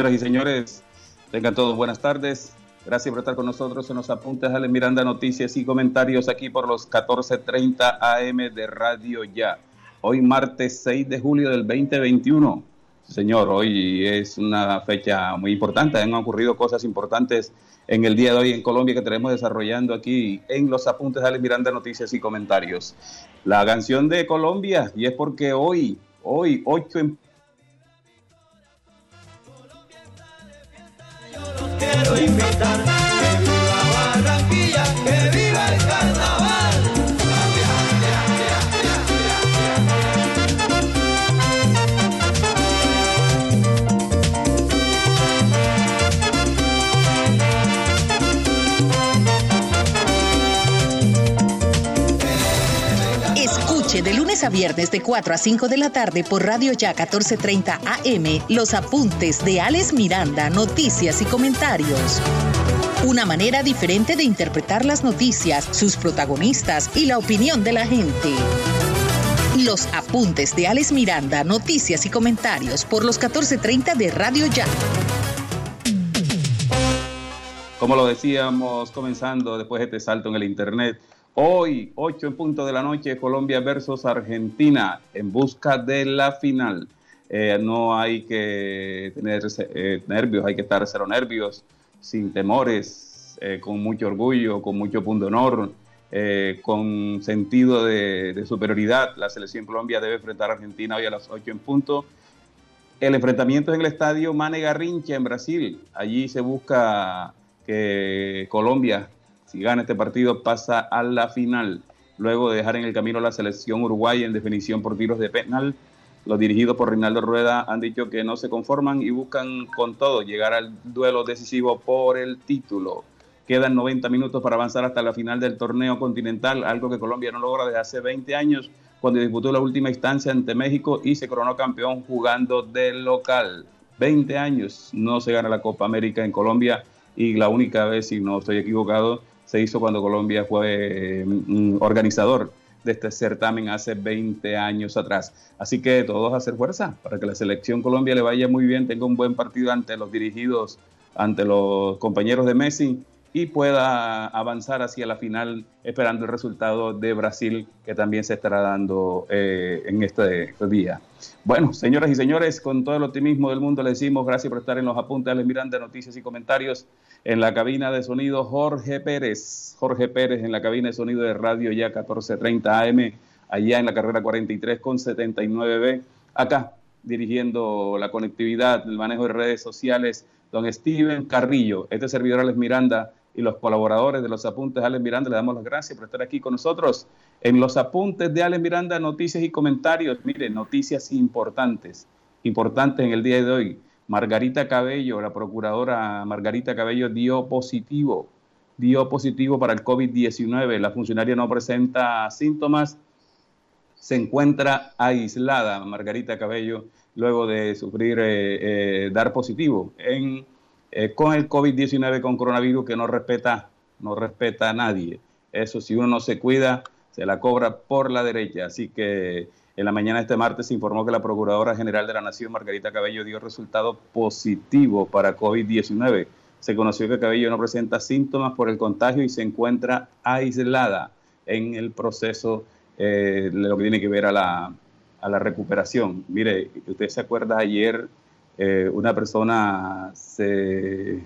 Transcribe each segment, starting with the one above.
Señoras y señores, tengan todos buenas tardes. Gracias por estar con nosotros en los apuntes Ale Miranda, noticias y comentarios aquí por los 14:30 AM de Radio Ya. Hoy martes 6 de julio del 2021. Señor, hoy es una fecha muy importante. Han ocurrido cosas importantes en el día de hoy en Colombia que tenemos desarrollando aquí en los apuntes Ale Miranda, noticias y comentarios. La canción de Colombia, y es porque hoy, hoy, 8 en quiero invitar lunes a viernes de 4 a 5 de la tarde por Radio Ya 1430 AM los apuntes de Alex Miranda, noticias y comentarios. Una manera diferente de interpretar las noticias, sus protagonistas y la opinión de la gente. Los apuntes de Alex Miranda, noticias y comentarios por los 1430 de Radio Ya. Como lo decíamos comenzando después de este salto en el Internet, hoy 8 en punto de la noche Colombia versus Argentina en busca de la final. Eh, no hay que tener eh, nervios, hay que estar cero nervios, sin temores, eh, con mucho orgullo, con mucho punto de honor, con sentido de, de superioridad. La selección Colombia debe enfrentar a Argentina hoy a las 8 en punto. El enfrentamiento es en el estadio Mane Garrincha en Brasil. Allí se busca que Colombia, si gana este partido, pasa a la final. Luego de dejar en el camino la selección uruguaya en definición por tiros de penal, los dirigidos por Reinaldo Rueda han dicho que no se conforman y buscan con todo llegar al duelo decisivo por el título. Quedan 90 minutos para avanzar hasta la final del torneo continental, algo que Colombia no logra desde hace 20 años, cuando disputó la última instancia ante México y se coronó campeón jugando de local. 20 años no se gana la Copa América en Colombia y la única vez, si no estoy equivocado, se hizo cuando Colombia fue mm, organizador de este certamen hace 20 años atrás. Así que todos hacer fuerza para que la selección Colombia le vaya muy bien, tenga un buen partido ante los dirigidos, ante los compañeros de Messi y pueda avanzar hacia la final esperando el resultado de Brasil que también se estará dando eh, en este día. Bueno, señoras y señores, con todo el optimismo del mundo le decimos gracias por estar en los apuntes de Miranda, noticias y comentarios en la cabina de sonido Jorge Pérez. Jorge Pérez en la cabina de sonido de radio ya 1430 AM, allá en la carrera 43 con 79B, acá dirigiendo la conectividad, el manejo de redes sociales, don Steven Carrillo, este servidor Alex Miranda y los colaboradores de los apuntes de Alex Miranda, le damos las gracias por estar aquí con nosotros en los apuntes de Alex Miranda, noticias y comentarios. Miren, noticias importantes, importantes en el día de hoy. Margarita Cabello, la procuradora Margarita Cabello dio positivo, dio positivo para el COVID-19. La funcionaria no presenta síntomas, se encuentra aislada, Margarita Cabello, luego de sufrir, eh, eh, dar positivo en, eh, con el COVID-19, con coronavirus, que no respeta, no respeta a nadie. Eso si uno no se cuida, se la cobra por la derecha. Así que en la mañana de este martes se informó que la Procuradora General de la Nación, Margarita Cabello, dio resultado positivo para COVID-19. Se conoció que Cabello no presenta síntomas por el contagio y se encuentra aislada en el proceso eh, de lo que tiene que ver a la, a la recuperación. Mire, usted se acuerda ayer, eh, una persona se,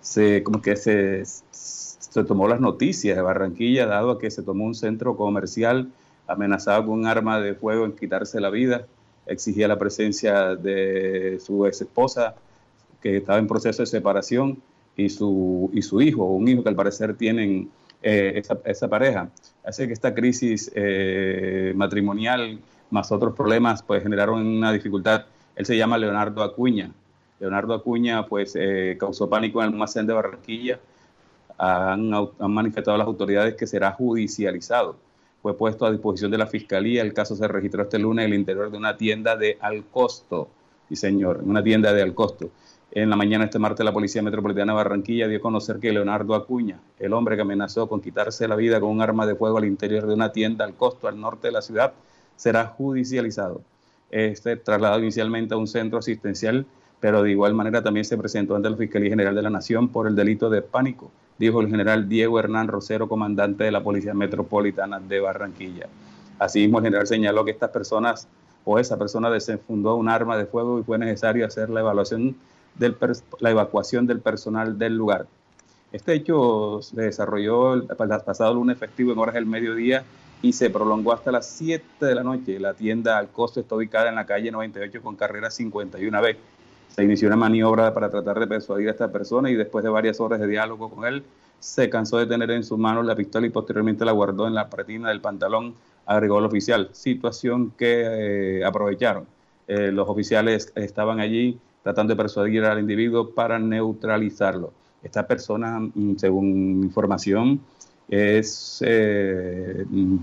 se, como que se, se tomó las noticias de Barranquilla, dado a que se tomó un centro comercial amenazado con un arma de fuego en quitarse la vida, exigía la presencia de su ex esposa, que estaba en proceso de separación, y su, y su hijo, un hijo que al parecer tienen eh, esa, pareja. Así que esta crisis eh, matrimonial más otros problemas pues generaron una dificultad. Él se llama Leonardo Acuña. Leonardo Acuña pues eh, causó pánico en el almacén de Barranquilla. Han manifestado las autoridades que será judicializado fue puesto a disposición de la Fiscalía. El caso se registró este lunes en el interior de una tienda de Alcosto. Sí, señor, en una tienda de Alcosto. En la mañana este martes la Policía Metropolitana de Barranquilla dio a conocer que Leonardo Acuña, el hombre que amenazó con quitarse la vida con un arma de fuego al interior de una tienda al costo al norte de la ciudad, será judicializado. Este trasladado inicialmente a un centro asistencial, pero de igual manera también se presentó ante la Fiscalía General de la Nación por el delito de pánico dijo el general Diego Hernán Rosero, comandante de la Policía Metropolitana de Barranquilla. Asimismo, el general señaló que estas personas o esa persona desenfundó un arma de fuego y fue necesario hacer la evaluación del la evacuación del personal del lugar. Este hecho se desarrolló el pasado lunes efectivo en horas del mediodía y se prolongó hasta las 7 de la noche. La tienda al costo está ubicada en la calle 98 con carrera 51B se inició una maniobra para tratar de persuadir a esta persona y después de varias horas de diálogo con él, se cansó de tener en sus manos la pistola y posteriormente la guardó en la pretina del pantalón, agregó el oficial, situación que eh, aprovecharon. Eh, los oficiales estaban allí tratando de persuadir al individuo para neutralizarlo. Esta persona, mm, según información, es eh, mm,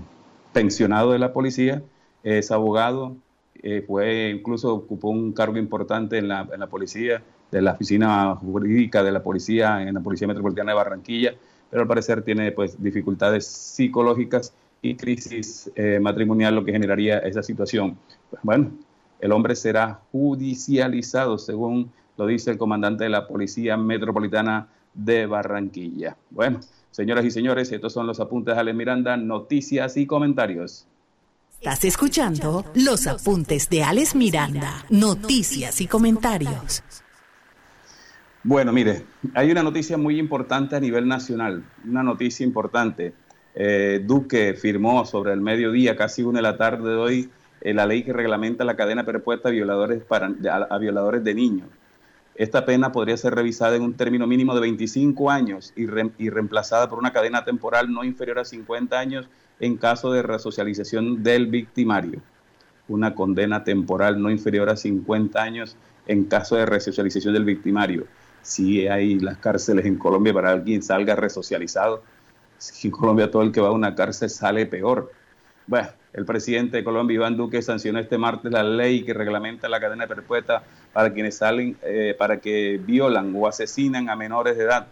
pensionado de la policía, es abogado, eh, fue incluso ocupó un cargo importante en la, en la, policía, de la oficina jurídica de la policía en la Policía Metropolitana de Barranquilla, pero al parecer tiene pues dificultades psicológicas y crisis eh, matrimonial, lo que generaría esa situación. Pues, bueno, el hombre será judicializado, según lo dice el comandante de la Policía Metropolitana de Barranquilla. Bueno, señoras y señores, estos son los apuntes de Ale Miranda, noticias y comentarios. Estás escuchando los apuntes de Alex Miranda, noticias y comentarios. Bueno, mire, hay una noticia muy importante a nivel nacional, una noticia importante. Eh, Duque firmó sobre el mediodía, casi una de la tarde de hoy, eh, la ley que reglamenta la cadena perpetua a violadores, para, violadores de niños. Esta pena podría ser revisada en un término mínimo de 25 años y, y reemplazada por una cadena temporal no inferior a 50 años en caso de resocialización del victimario. Una condena temporal no inferior a 50 años en caso de resocialización del victimario. Si hay las cárceles en Colombia para alguien salga resocializado, si en Colombia todo el que va a una cárcel sale peor. Bueno, el presidente de Colombia, Iván Duque, sancionó este martes la ley que reglamenta la cadena perpetua para quienes salen, eh, para que violan o asesinan a menores de edad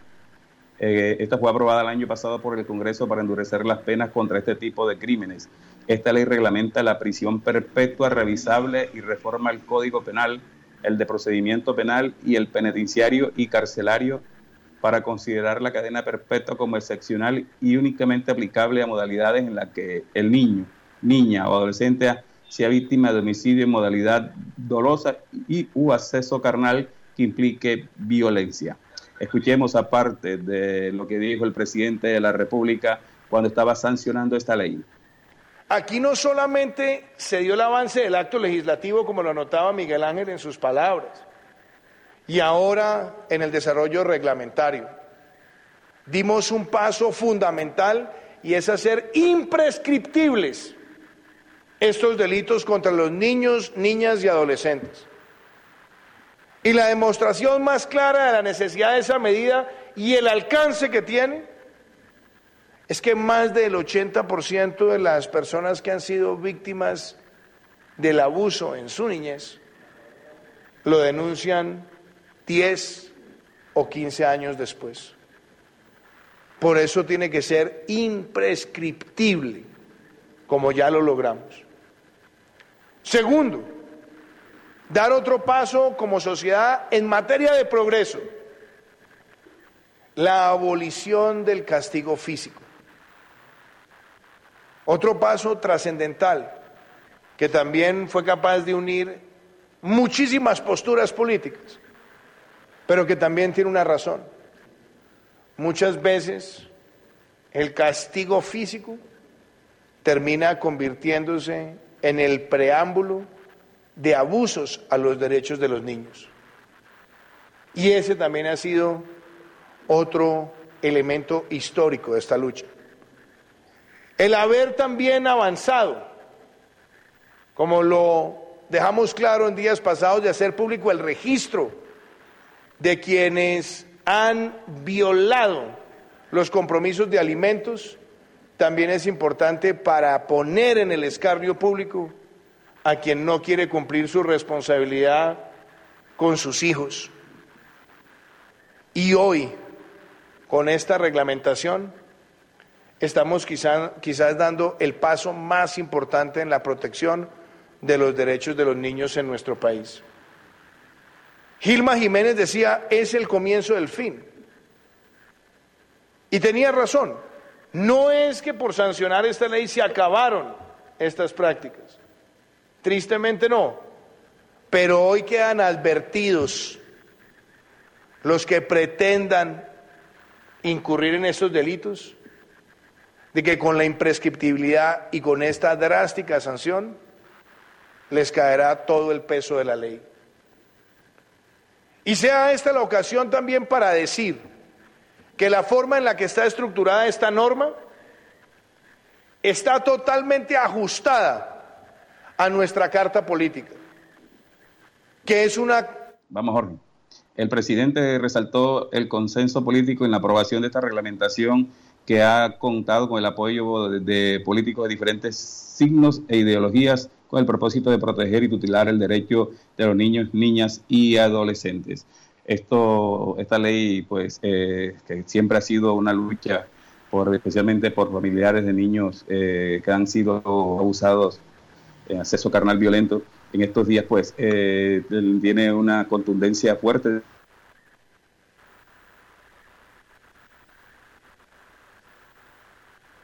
eh, esta fue aprobada el año pasado por el Congreso para endurecer las penas contra este tipo de crímenes. Esta ley reglamenta la prisión perpetua revisable y reforma el Código Penal, el de procedimiento penal y el penitenciario y carcelario para considerar la cadena perpetua como excepcional y únicamente aplicable a modalidades en las que el niño, niña o adolescente sea víctima de homicidio en modalidad dolosa y u acceso carnal que implique violencia. Escuchemos aparte de lo que dijo el presidente de la República cuando estaba sancionando esta ley. Aquí no solamente se dio el avance del acto legislativo, como lo anotaba Miguel Ángel en sus palabras, y ahora en el desarrollo reglamentario. Dimos un paso fundamental y es hacer imprescriptibles estos delitos contra los niños, niñas y adolescentes. Y la demostración más clara de la necesidad de esa medida y el alcance que tiene es que más del 80% de las personas que han sido víctimas del abuso en su niñez lo denuncian 10 o 15 años después. Por eso tiene que ser imprescriptible, como ya lo logramos. Segundo, dar otro paso como sociedad en materia de progreso, la abolición del castigo físico. Otro paso trascendental que también fue capaz de unir muchísimas posturas políticas, pero que también tiene una razón. Muchas veces el castigo físico termina convirtiéndose en el preámbulo de abusos a los derechos de los niños. Y ese también ha sido otro elemento histórico de esta lucha. El haber también avanzado, como lo dejamos claro en días pasados, de hacer público el registro de quienes han violado los compromisos de alimentos, también es importante para poner en el escarnio público a quien no quiere cumplir su responsabilidad con sus hijos. Y hoy, con esta reglamentación, estamos quizás dando el paso más importante en la protección de los derechos de los niños en nuestro país. Gilma Jiménez decía, es el comienzo del fin. Y tenía razón. No es que por sancionar esta ley se acabaron estas prácticas. Tristemente no. Pero hoy quedan advertidos los que pretendan incurrir en estos delitos de que con la imprescriptibilidad y con esta drástica sanción les caerá todo el peso de la ley. Y sea esta la ocasión también para decir que la forma en la que está estructurada esta norma está totalmente ajustada a nuestra carta política, que es una... Vamos, Jorge. El presidente resaltó el consenso político en la aprobación de esta reglamentación que ha contado con el apoyo de, políticos de diferentes signos e ideologías con el propósito de proteger y tutelar el derecho de los niños, niñas y adolescentes. Esto, esta ley, pues, eh, que siempre ha sido una lucha, por, especialmente por familiares de niños eh, que han sido abusados acceso carnal violento, en estos días, pues, eh, tiene una contundencia fuerte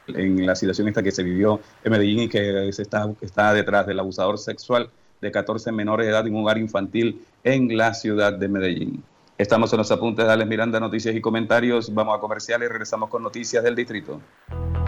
en la situación esta que se vivió en Medellín y que se está, está detrás del abusador sexual de 14 menores de edad en un hogar infantil en la ciudad de Medellín. Estamos en los apuntes de Alex Miranda, noticias y comentarios. Vamos a comerciales y regresamos con noticias del distrito.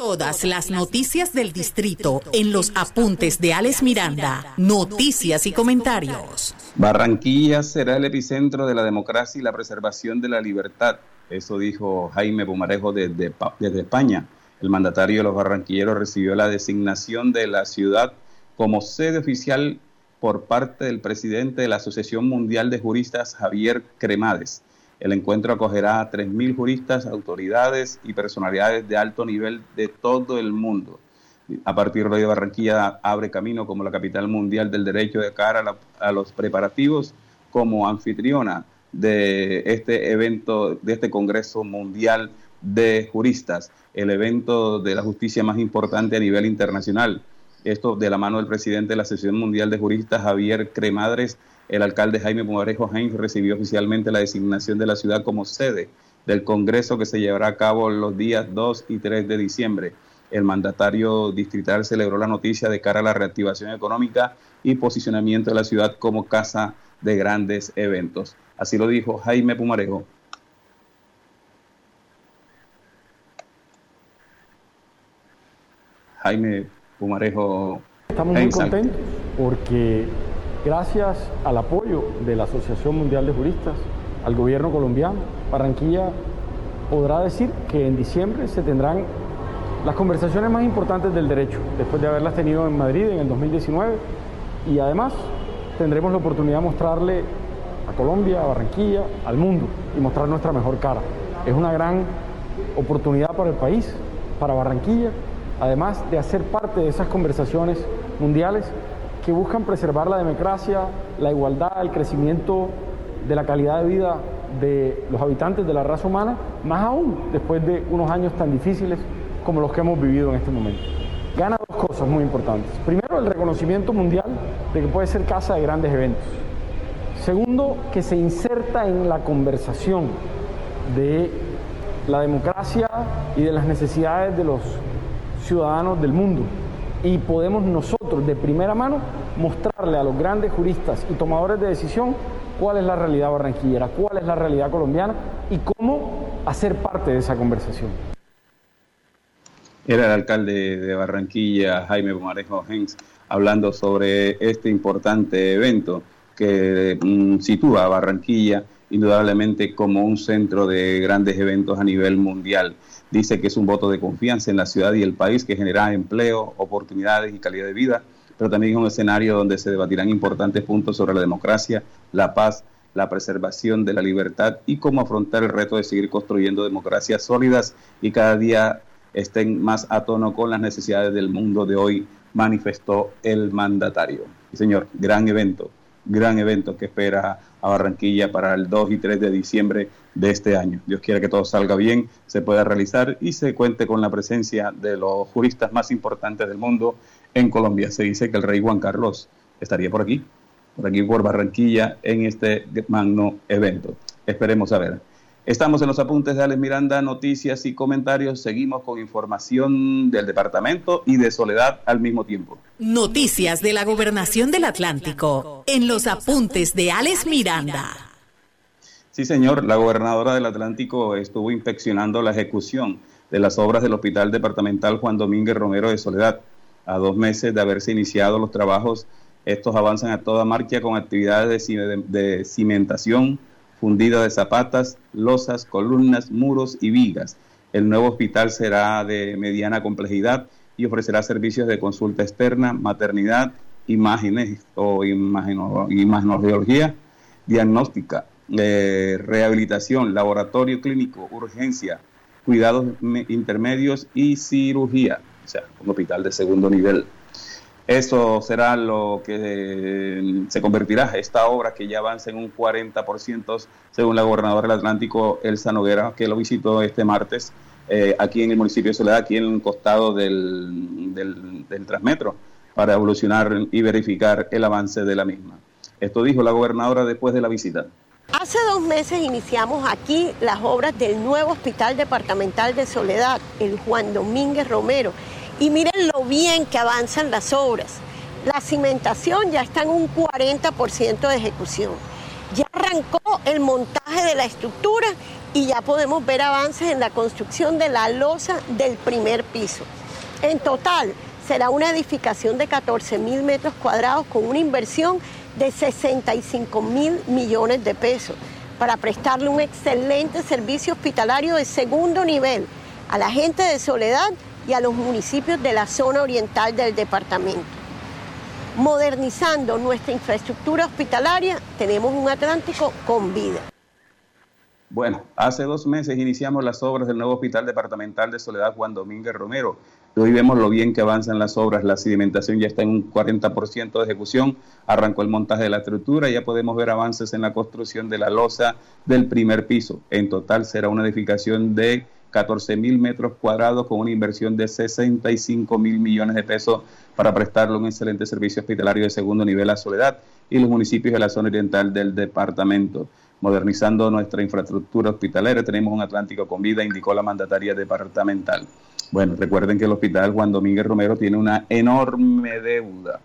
Todas las noticias del distrito en los apuntes de Alex Miranda, noticias y comentarios. Barranquilla será el epicentro de la democracia y la preservación de la libertad. Eso dijo Jaime Pumarejo desde, desde España. El mandatario de los barranquilleros recibió la designación de la ciudad como sede oficial por parte del presidente de la Asociación Mundial de Juristas, Javier Cremades. El encuentro acogerá a 3.000 juristas, autoridades y personalidades de alto nivel de todo el mundo. A partir de Barranquilla abre camino como la capital mundial del derecho de cara a, los preparativos como anfitriona de este evento, de este Congreso Mundial de Juristas, el evento de la justicia más importante a nivel internacional. Esto de la mano del presidente de la Asociación Mundial de Juristas, Javier Cremadres, el alcalde Jaime Pumarejo Heinz recibió oficialmente la designación de la ciudad como sede del Congreso que se llevará a cabo los días 2 y 3 de diciembre. el mandatario distrital celebró la noticia de cara a la reactivación económica y posicionamiento de la ciudad como casa de grandes eventos. Así lo dijo Jaime Pumarejo. Jaime Pumarejo. Estamos muy contentos porque gracias al apoyo de la Asociación Mundial de Juristas, al gobierno colombiano, Barranquilla podrá decir que en diciembre se tendrán las conversaciones más importantes del derecho, después de haberlas tenido en Madrid en el 2019, y además tendremos la oportunidad de mostrarle a Colombia, a Barranquilla, al mundo y mostrar nuestra mejor cara. Es una gran oportunidad para el país, para Barranquilla, además de hacer parte de esas conversaciones mundiales que buscan preservar la democracia, la igualdad, el crecimiento de la calidad de vida de los habitantes de la raza humana, más aún después de unos años tan difíciles como los que hemos vivido en este momento. Gana dos cosas muy importantes. Primero, el reconocimiento mundial de que puede ser casa de grandes eventos. Segundo, que se inserta en la conversación de la democracia y de las necesidades de los ciudadanos del mundo. Y podemos nosotros, de primera mano, mostrarle a los grandes juristas y tomadores de decisión cuál es la realidad barranquillera, cuál es la realidad colombiana y cómo hacer parte de esa conversación. Era el alcalde de Barranquilla, Jaime Pomarejo Gens, hablando sobre este importante evento que mm, sitúa a Barranquilla indudablemente como un centro de grandes eventos a nivel mundial. Dice que es un voto de confianza en la ciudad y el país que genera empleo, oportunidades y calidad de vida, pero también es un escenario donde se debatirán importantes puntos sobre la democracia, la paz, la preservación de la libertad y cómo afrontar el reto de seguir construyendo democracias sólidas y cada día estén más a tono con las necesidades del mundo de hoy, manifestó el mandatario. señor, gran evento, gran evento que espera a Barranquilla para el 2 y 3 de diciembre de este año. Dios quiera que todo salga bien, se pueda realizar y se cuente con la presencia de los juristas más importantes del mundo en Colombia. Se dice que el rey Juan Carlos estaría por aquí, por aquí por Barranquilla en este magno evento. Esperemos a ver. Estamos en los apuntes de Alex Miranda, noticias y comentarios. Seguimos con información del departamento y de Soledad al mismo tiempo. Noticias de la gobernación del Atlántico en los apuntes de Alex Miranda. Sí, señor, la gobernadora del Atlántico estuvo inspeccionando la ejecución de las obras del Hospital Departamental Juan Domínguez Romero de Soledad. A dos meses de haberse iniciado los trabajos, estos avanzan a toda marcha con actividades de, de cimentación, fundida de zapatas, losas, columnas, muros y vigas. El nuevo hospital será de mediana complejidad y ofrecerá servicios de consulta externa, maternidad, imágenes o imagenología, diagnóstica, eh, rehabilitación, laboratorio clínico, urgencia, cuidados intermedios y cirugía. O sea, un hospital de segundo nivel. Eso será lo que eh, se convertirá esta obra que ya avanza en un 40%, según la gobernadora del Atlántico, Elsa Noguera, que lo visitó este martes eh, aquí en el municipio de Soledad, aquí en el costado del, del Transmetro, para evolucionar y verificar el avance de la misma. Esto dijo la gobernadora después de la visita. Hace dos meses iniciamos aquí las obras del nuevo Hospital Departamental de Soledad, el Juan Domínguez Romero y miren lo bien que avanzan las obras. La cimentación ya está en un 40% de ejecución. Ya arrancó el montaje de la estructura y ya podemos ver avances en la construcción de la losa del primer piso. En total, será una edificación de 14 mil metros cuadrados con una inversión de 65 mil millones de pesos para prestarle un excelente servicio hospitalario de segundo nivel a la gente de Soledad y a los municipios de la zona oriental del departamento. Modernizando nuestra infraestructura hospitalaria, tenemos un Atlántico con vida. Bueno, hace dos meses iniciamos las obras del nuevo Hospital Departamental de Soledad Juan Domínguez Romero. Hoy vemos lo bien que avanzan las obras, la sedimentación ya está en un 40% de ejecución, arrancó el montaje de la estructura, ya podemos ver avances en la construcción de la losa del primer piso. En total será una edificación de 14 mil metros cuadrados con una inversión de 65 mil millones de pesos para prestarle un excelente servicio hospitalario de segundo nivel a Soledad y los municipios de la zona oriental del departamento. Modernizando nuestra infraestructura hospitalera, tenemos un Atlántico con vida, indicó la mandataria departamental. Bueno, recuerden que el hospital Juan Domínguez Romero tiene una enorme deuda,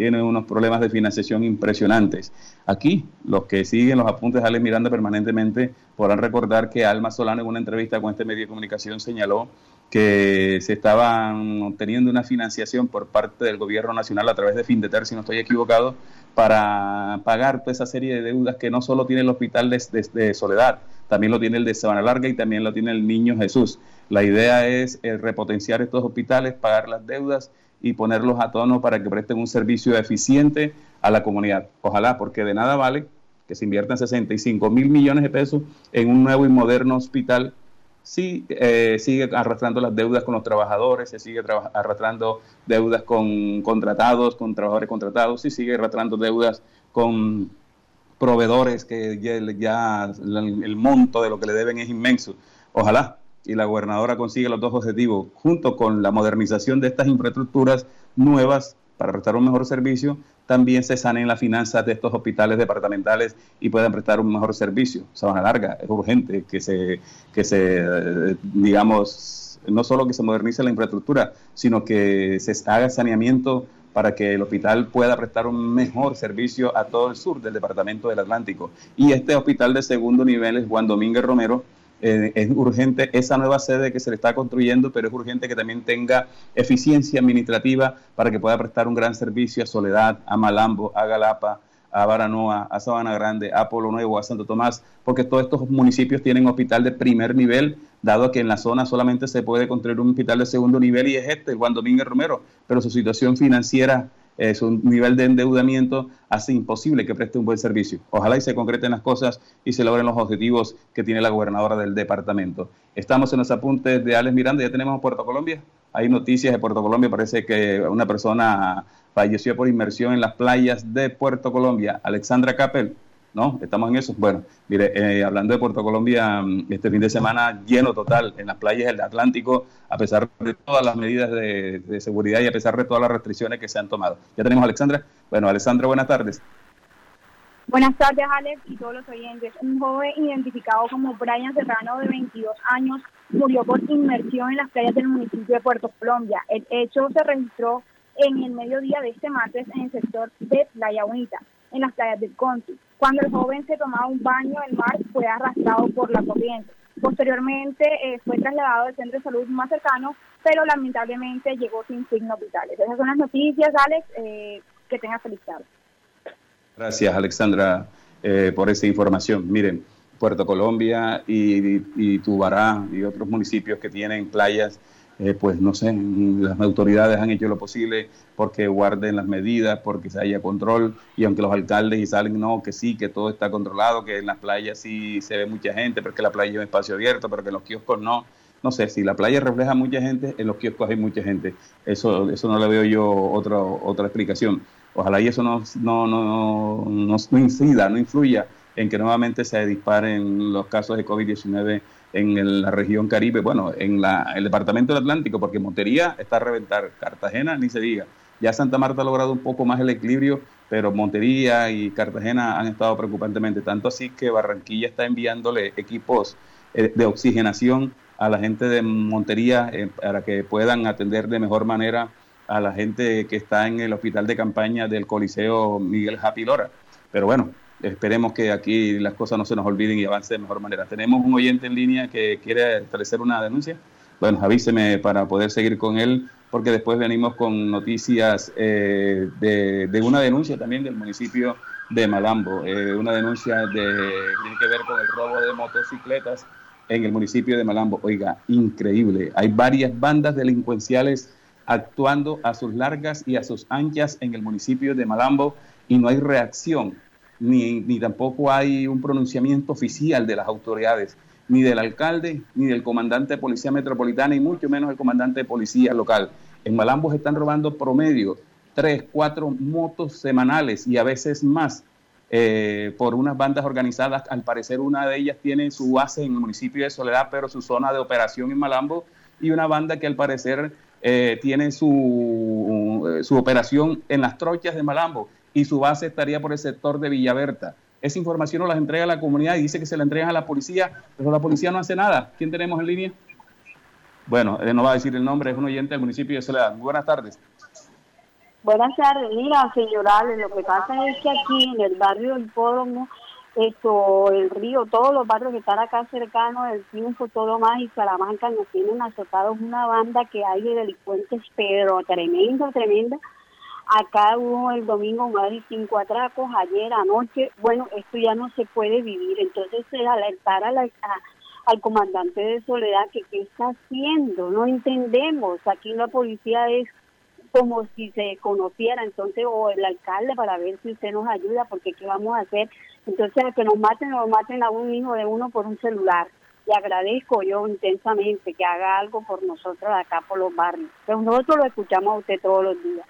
tiene unos problemas de financiación impresionantes. Aquí, los que siguen los apuntes de Alex Miranda permanentemente podrán recordar que Alma Solano en una entrevista con este medio de comunicación señaló que se estaban obteniendo una financiación por parte del gobierno nacional a través de Findeter, si no estoy equivocado, para pagar toda esa serie de deudas que no solo tiene el hospital de, Soledad, también lo tiene el de Sabana Larga y también lo tiene el Niño Jesús. La idea es eh, repotenciar estos hospitales, pagar las deudas y ponerlos a tono para que presten un servicio eficiente a la comunidad. Ojalá, porque de nada vale que se inviertan 65 mil millones de pesos en un nuevo y moderno hospital sí eh, sigue arrastrando las deudas con los trabajadores, se sigue arrastrando deudas con contratados, con trabajadores contratados, sí sigue arrastrando deudas con proveedores que ya, el monto de lo que le deben es inmenso. Ojalá y la gobernadora consiga los dos objetivos, junto con la modernización de estas infraestructuras nuevas para prestar un mejor servicio, también se sanen las finanzas de estos hospitales departamentales y puedan prestar un mejor servicio. Sabana Larga, es urgente que se, que se, digamos, no solo que se modernice la infraestructura, sino que se haga saneamiento para que el hospital pueda prestar un mejor servicio a todo el sur del departamento del Atlántico. Y este hospital de segundo nivel es Juan Domínguez Romero. Eh, es urgente esa nueva sede que se le está construyendo, pero es urgente que también tenga eficiencia administrativa para que pueda prestar un gran servicio a Soledad, a Malambo, a Galapa, a Baranoa, a Sabana Grande, a Polo Nuevo, a Santo Tomás, porque todos estos municipios tienen hospital de primer nivel, dado que en la zona solamente se puede construir un hospital de segundo nivel y es este, Juan Domínguez Romero, pero su situación financiera, eh, su nivel de endeudamiento hace imposible que preste un buen servicio. Ojalá y se concreten las cosas y se logren los objetivos que tiene la gobernadora del departamento. Estamos en los apuntes de Alex Miranda, ya tenemos Puerto Colombia. Hay noticias de Puerto Colombia, parece que una persona falleció por inmersión en las playas de Puerto Colombia. Alexandra Capel, ¿no? Estamos en eso. Bueno, mire, eh, hablando de Puerto Colombia, mm, este fin de semana lleno total en las playas del Atlántico, a pesar de todas las medidas de, de, seguridad y a pesar de todas las restricciones que se han tomado. Ya tenemos a Alexandra. Bueno, Alexandra, buenas tardes. Buenas tardes, Alex, y todos los oyentes. Un joven identificado como Brian Serrano, de 22 años, murió por inmersión en las playas del municipio de Puerto Colombia. El hecho se registró en el mediodía de este martes en el sector de Playa Bonita, en las playas del Conti. Cuando el joven se tomaba un baño el mar, fue arrastrado por la corriente. Posteriormente eh, fue trasladado al centro de salud más cercano, pero lamentablemente llegó sin signos vitales. Esas son las noticias, Alex. Eh, que tenga feliz tarde. Gracias, Alexandra, eh, por esa información. Miren, Puerto Colombia y, y, y Tubará y otros municipios que tienen playas eh, pues no sé, las autoridades han hecho lo posible porque guarden las medidas, porque se haya control, y aunque los alcaldes y salen, no, que sí, que todo está controlado, que en las playas sí se ve mucha gente, porque la playa es un espacio abierto, pero que en los kioscos no. No sé, si la playa refleja mucha gente, en los kioscos hay mucha gente. Eso, eso no le veo yo otra, otra explicación. Ojalá y eso no, no, no, no, no incida, no influya en que nuevamente se disparen los casos de COVID-19 en la región Caribe, bueno, en la, el departamento del Atlántico, porque Montería está a reventar, Cartagena ni se diga. Ya Santa Marta ha logrado un poco más el equilibrio, pero Montería y Cartagena han estado preocupantemente, tanto así que Barranquilla está enviándole equipos eh, de oxigenación a la gente de Montería eh, para que puedan atender de mejor manera a la gente que está en el hospital de campaña del Coliseo Miguel Japilora. Pero bueno, Esperemos que aquí las cosas no se nos olviden y avance de mejor manera. Tenemos un oyente en línea que quiere establecer una denuncia. Bueno, avíseme para poder seguir con él, porque después venimos con noticias eh, de, una denuncia también del municipio de Malambo, eh, una denuncia de, tiene que ver con el robo de motocicletas en el municipio de Malambo. Oiga, increíble. Hay varias bandas delincuenciales actuando a sus largas y a sus anchas en el municipio de Malambo y no hay reacción ni, ni tampoco hay un pronunciamiento oficial de las autoridades, ni del alcalde, ni del comandante de policía metropolitana, y mucho menos el comandante de policía local. En Malambo están robando promedio tres, cuatro motos semanales y a veces más eh, por unas bandas organizadas. Al parecer una de ellas tiene su base en el municipio de Soledad, pero su zona de operación en Malambo, y una banda que al parecer eh, tiene su, su operación en las trochas de Malambo y su base estaría por el sector de Villaberta. Esa información nos la entrega la comunidad y dice que se la entrega a la policía, pero la policía no hace nada. ¿Quién tenemos en línea? Bueno, él no va a decir el nombre, es un oyente del municipio de Soledad. Buenas tardes. Buenas tardes, mira, señorales, lo que pasa es que aquí en el barrio del Hipódromo, esto, el río, todos los barrios que están acá cercanos, el Triunfo, todo más y Salamanca nos tienen azotados una banda que hay de delincuentes, pero tremenda, tremenda. Acá hubo el domingo más de cinco atracos, ayer, anoche, bueno, esto ya no se puede vivir, entonces es alertar al comandante de Soledad que qué está haciendo, no entendemos, aquí la policía es como si se conociera entonces o el alcalde para ver si usted nos ayuda porque qué vamos a hacer entonces a que nos maten nos maten a un hijo de uno por un celular y agradezco yo intensamente que haga algo por nosotros acá por los barrios pero nosotros lo escuchamos a usted todos los días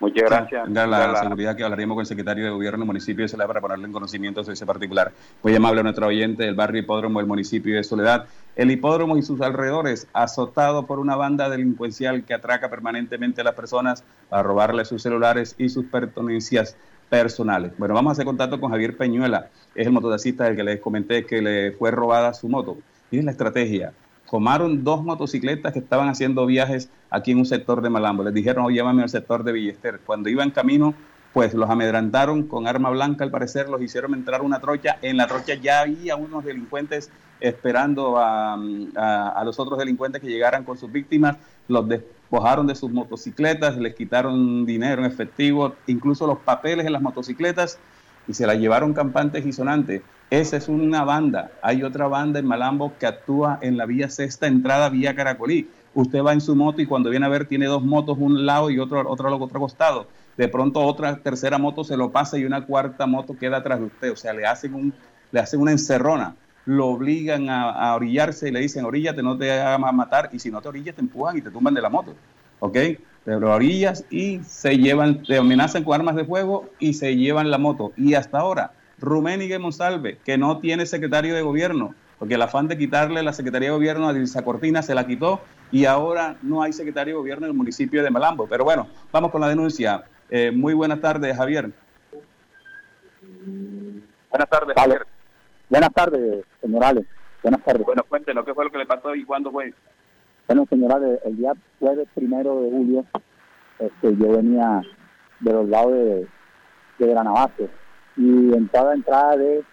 Muchas gracias. La, la seguridad que hablaríamos con el secretario de gobierno del municipio de Soledad para ponerle en conocimiento sobre ese particular. Muy amable a nuestro oyente del barrio Hipódromo del municipio de Soledad. El hipódromo y sus alrededores, azotado por una banda delincuencial que atraca permanentemente a las personas para robarle sus celulares y sus pertenencias personales. Bueno, vamos a hacer contacto con Javier Peñuela, es el mototaxista del que les comenté que le fue robada su moto. Miren la estrategia. Tomaron dos motocicletas que estaban haciendo viajes aquí en un sector de Malambo. Les dijeron, oh, llévame al sector de Villester. Cuando iban camino, pues los amedrantaron con arma blanca, al parecer, los hicieron entrar una trocha. En la trocha ya había unos delincuentes esperando a, a- a los otros delincuentes que llegaran con sus víctimas. Los despojaron de sus motocicletas, les quitaron dinero en efectivo, incluso los papeles en las motocicletas y se la llevaron campantes y sonantes. Esa es una banda. Hay otra banda en Malambo que actúa en la vía sexta entrada vía Caracolí. Usted va en su moto y cuando viene a ver tiene dos motos, un lado y otro, otro, otro costado. De pronto otra tercera moto se lo pasa y una cuarta moto queda atrás de usted. O sea, le hacen, un, le hacen una encerrona. Lo obligan a, a orillarse y le dicen, oríllate, no te hagas matar. Y si no te orillas, te empujan y te tumban de la moto. ¿Ok? Te lo orillas y se llevan, te amenazan con armas de fuego y se llevan la moto. Y hasta ahora, Ruménigue Monsalve, que no tiene secretario de gobierno, porque el afán de quitarle la secretaría de gobierno a Dilsa Cortina se la quitó y ahora no hay secretario de gobierno en el municipio de Malambo. Pero bueno, vamos con la denuncia. Eh, muy buenas tardes, Javier. Buenas tardes, Javier. Buenas tardes, señorales. Buenas tardes. Bueno, cuéntenos qué fue lo que le pasó y cuándo fue. Bueno, señorales, el día jueves primero de julio, este, yo venía de los lados de, de Granabate y en cada entrada de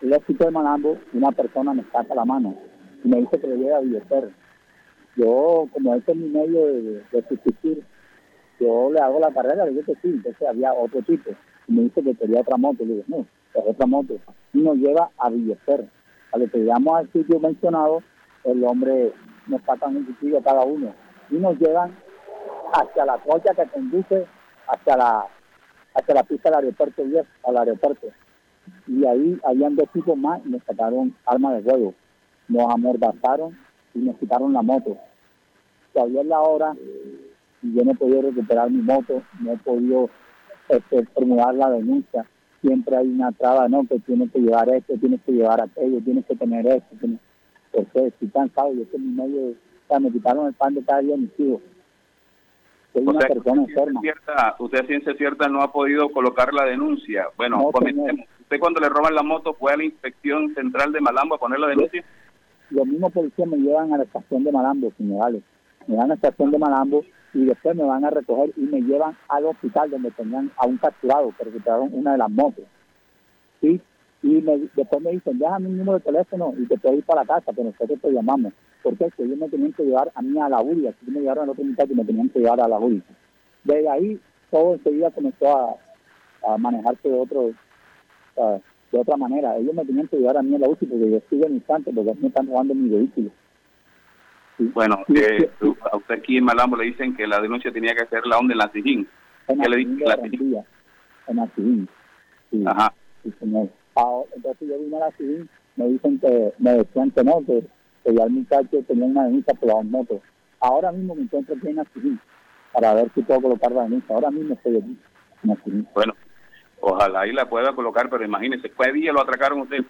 el éxito de Malambo, una persona me saca la mano y me dice que le lleve a Villecer. Yo, como este es mi medio de, de, subsistir, yo le hago la carrera, le digo que sí, entonces había otro tipo y me dice que quería otra moto, le digo, no, es otra moto, y nos lleva a Villecer. A lo que llegamos al sitio mencionado, el hombre nos sacan un cuchillo cada uno y nos llevan hacia la trocha que conduce hacia la hacia la pista del aeropuerto 10, al aeropuerto. Y ahí habían dos tipos más y nos sacaron armas de fuego. Nos amordazaron y nos quitaron la moto. Todavía es la hora y yo no he recuperar mi moto, no he podido este, formular la denuncia. Siempre hay una traba, no, que tienes que llevar esto, tienes que llevar aquello, tienes que tener esto. Tienes... Porque estoy cansado, yo estoy en medio, o sea, me quitaron el pan de cada día de mis hijos. Soy O una sea, persona usted, enferma. cierta, usted a ciencia cierta no ha podido colocar la denuncia. Bueno, No, comentemos. Usted cuando le roban la moto fue a la inspección central de Malambo a poner la denuncia. Los mismos policías me llevan a la estación de Malambo, señorales. Me van a la estación de Malambo y después me van a recoger y me llevan al hospital donde tenían a un capturado, que recuperaron una de las motos. ¿Sí? Y me- después me dicen, déjame mi número de teléfono y te puedo ir para la casa, que nosotros te llamamos. Porque que ellos me tenían que llevar a mí a la URI, así que me llevaron al otro muchacho y me tenían que llevar a la URI. Desde ahí todo enseguida comenzó a, a manejarse de otro, ah, de otra manera. Ellos me tenían que llevar a mí a la UCI porque yo estoy en instante, porque me están robando mi vehículo. Bueno, eh, a usted aquí en Malambo le dicen que la denuncia tenía que hacerla donde en la Sijín. En ¿Qué le dicen la Barranquilla, en Acidín. Sí, Ajá. sí, señor. Ahora, entonces yo vine a la Acidín, me dicen que, me decían que no, que, que ya el muchacho tenía una denuncia por las motos. Ahora mismo me encuentro aquí en Acidín para ver si puedo colocar la denuncia. Ahora mismo estoy aquí en Acidín. Bueno, ojalá ahí la pueda colocar, pero imagínese, ¿qué día lo atracaron usted?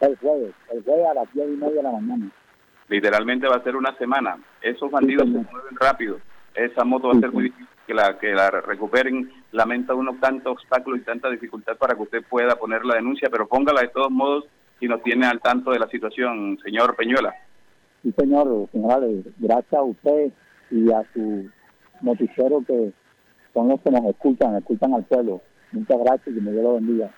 El jueves, el jueves a las diez y media de la mañana. Literalmente va a ser una semana. Esos bandidos se mueven rápido. Esa moto va a ser muy difícil que la, que la recuperen. Lamenta uno tanto obstáculo y tanta dificultad para que usted pueda poner la denuncia, pero póngala de todos modos y nos tiene al tanto de la situación, señor Peñuela. Sí, señor, señora, gracias a usted y a su noticiero que son los que nos escuchan, escuchan al pueblo. Muchas gracias y me Dios lo bendiga.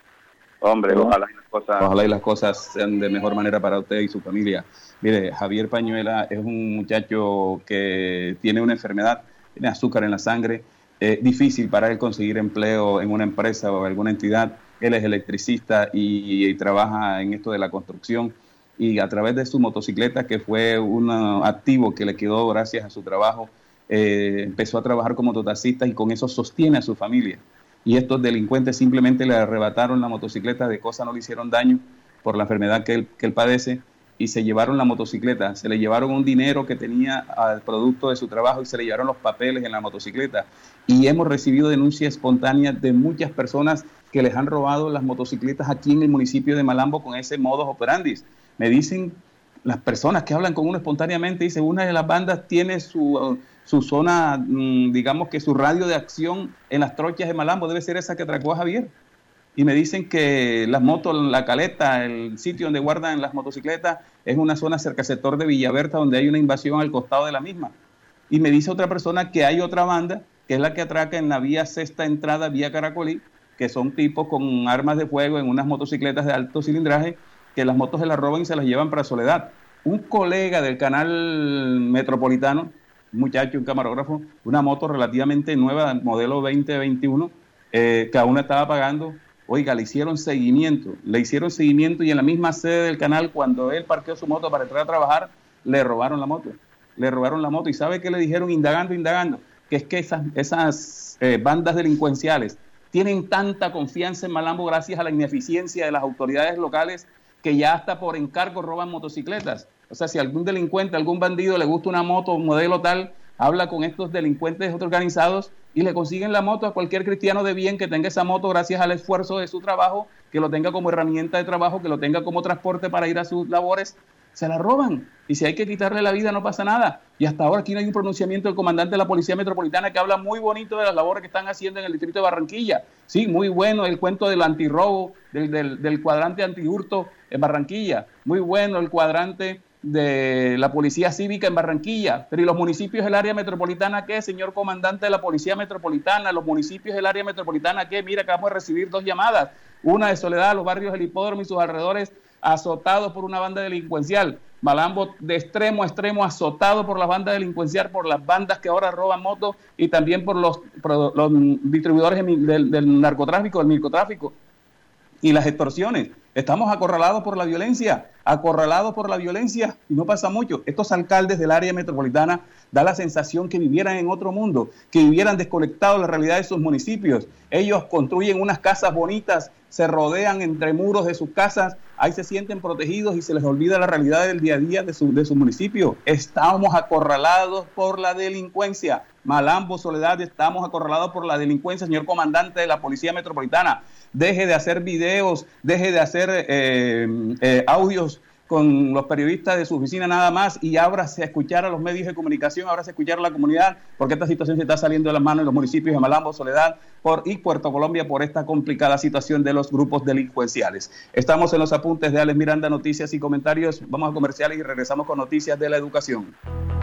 Hombre, ojalá y, las cosas, ojalá y las cosas sean de mejor manera para usted y su familia. Mire, Javier Pañuela es un muchacho que tiene una enfermedad, tiene azúcar en la sangre, es difícil para él conseguir empleo en una empresa o alguna entidad. Él es electricista y, trabaja en esto de la construcción. Y a través de su motocicleta, que fue un activo que le quedó gracias a su trabajo, eh, empezó a trabajar como mototaxista y con eso sostiene a su familia. Y estos delincuentes simplemente le arrebataron la motocicleta, de cosa no le hicieron daño por la enfermedad que él, que él padece y se llevaron la motocicleta, se le llevaron un dinero que tenía al producto de su trabajo y se le llevaron los papeles en la motocicleta. Y hemos recibido denuncias espontáneas de muchas personas que les han robado las motocicletas aquí en el municipio de Malambo con ese modus operandi. Me dicen las personas que hablan con uno espontáneamente, dicen, una de las bandas tiene su su zona, mm, digamos que su radio de acción en las trochas de Malambo debe ser esa que atracó a Javier. Y me dicen que las motos, la caleta, el sitio donde guardan las motocicletas, es una zona cerca al sector de Villaberta donde hay una invasión al costado de la misma. Y me dice otra persona que hay otra banda, que es la que atraca en la vía sexta entrada, vía Caracolí, que son tipos con armas de fuego en unas motocicletas de alto cilindraje, que las motos se las roban y se las llevan para Soledad. Un colega del canal metropolitano muchacho, un camarógrafo, una moto relativamente nueva, modelo 2021, eh, que aún estaba pagando. Oiga, le hicieron seguimiento, le hicieron seguimiento y en la misma sede del canal, cuando él parqueó su moto para entrar a trabajar, le robaron la moto. Le robaron la moto y ¿sabe qué le dijeron? Indagando, indagando, que es que esas, esas eh, bandas delincuenciales tienen tanta confianza en Malambo gracias a la ineficiencia de las autoridades locales que ya hasta por encargo roban motocicletas. O sea, si algún delincuente, algún bandido le gusta una moto, un modelo tal, habla con estos delincuentes organizados y le consiguen la moto a cualquier cristiano de bien que tenga esa moto gracias al esfuerzo de su trabajo, que lo tenga como herramienta de trabajo, que lo tenga como transporte para ir a sus labores, se la roban. Y si hay que quitarle la vida, no pasa nada. Y hasta ahora aquí no hay un pronunciamiento del comandante de la Policía Metropolitana que habla muy bonito de las labores que están haciendo en el distrito de Barranquilla. Sí, muy bueno el cuento del antirrobo, del, del, del cuadrante antihurto en Barranquilla. Muy bueno el cuadrante de la Policía Cívica en Barranquilla. Pero ¿y los municipios del área metropolitana qué, señor comandante de la Policía Metropolitana? ¿Los municipios del área metropolitana qué? Mira, acabamos de recibir dos llamadas. Una de Soledad, los barrios del Hipódromo y sus alrededores azotados por una banda delincuencial. Malambo de extremo a extremo azotado por la banda delincuencial, por las bandas que ahora roban motos y también por los, los distribuidores del, del narcotráfico, del narcotráfico y las extorsiones. Estamos acorralados por la violencia, acorralados por la violencia y no pasa mucho. Estos alcaldes del área metropolitana da la sensación que vivieran en otro mundo, que vivieran desconectados de la realidad de sus municipios. Ellos construyen unas casas bonitas, se rodean entre muros de sus casas, ahí se sienten protegidos y se les olvida la realidad del día a día de su, de su municipio. Estamos acorralados por la delincuencia. Malambo, Soledad, estamos acorralados por la delincuencia, señor comandante de la Policía Metropolitana deje de hacer videos, deje de hacer eh, eh, audios con los periodistas de su oficina nada más y ábrase a escuchar a los medios de comunicación, ábrase a escuchar a la comunidad, porque esta situación se está saliendo de las manos en los municipios de Malambo, Soledad por, y Puerto Colombia por esta complicada situación de los grupos delincuenciales. Estamos en los apuntes de Alex Miranda, noticias y comentarios. Vamos a comerciales y regresamos con noticias de la educación.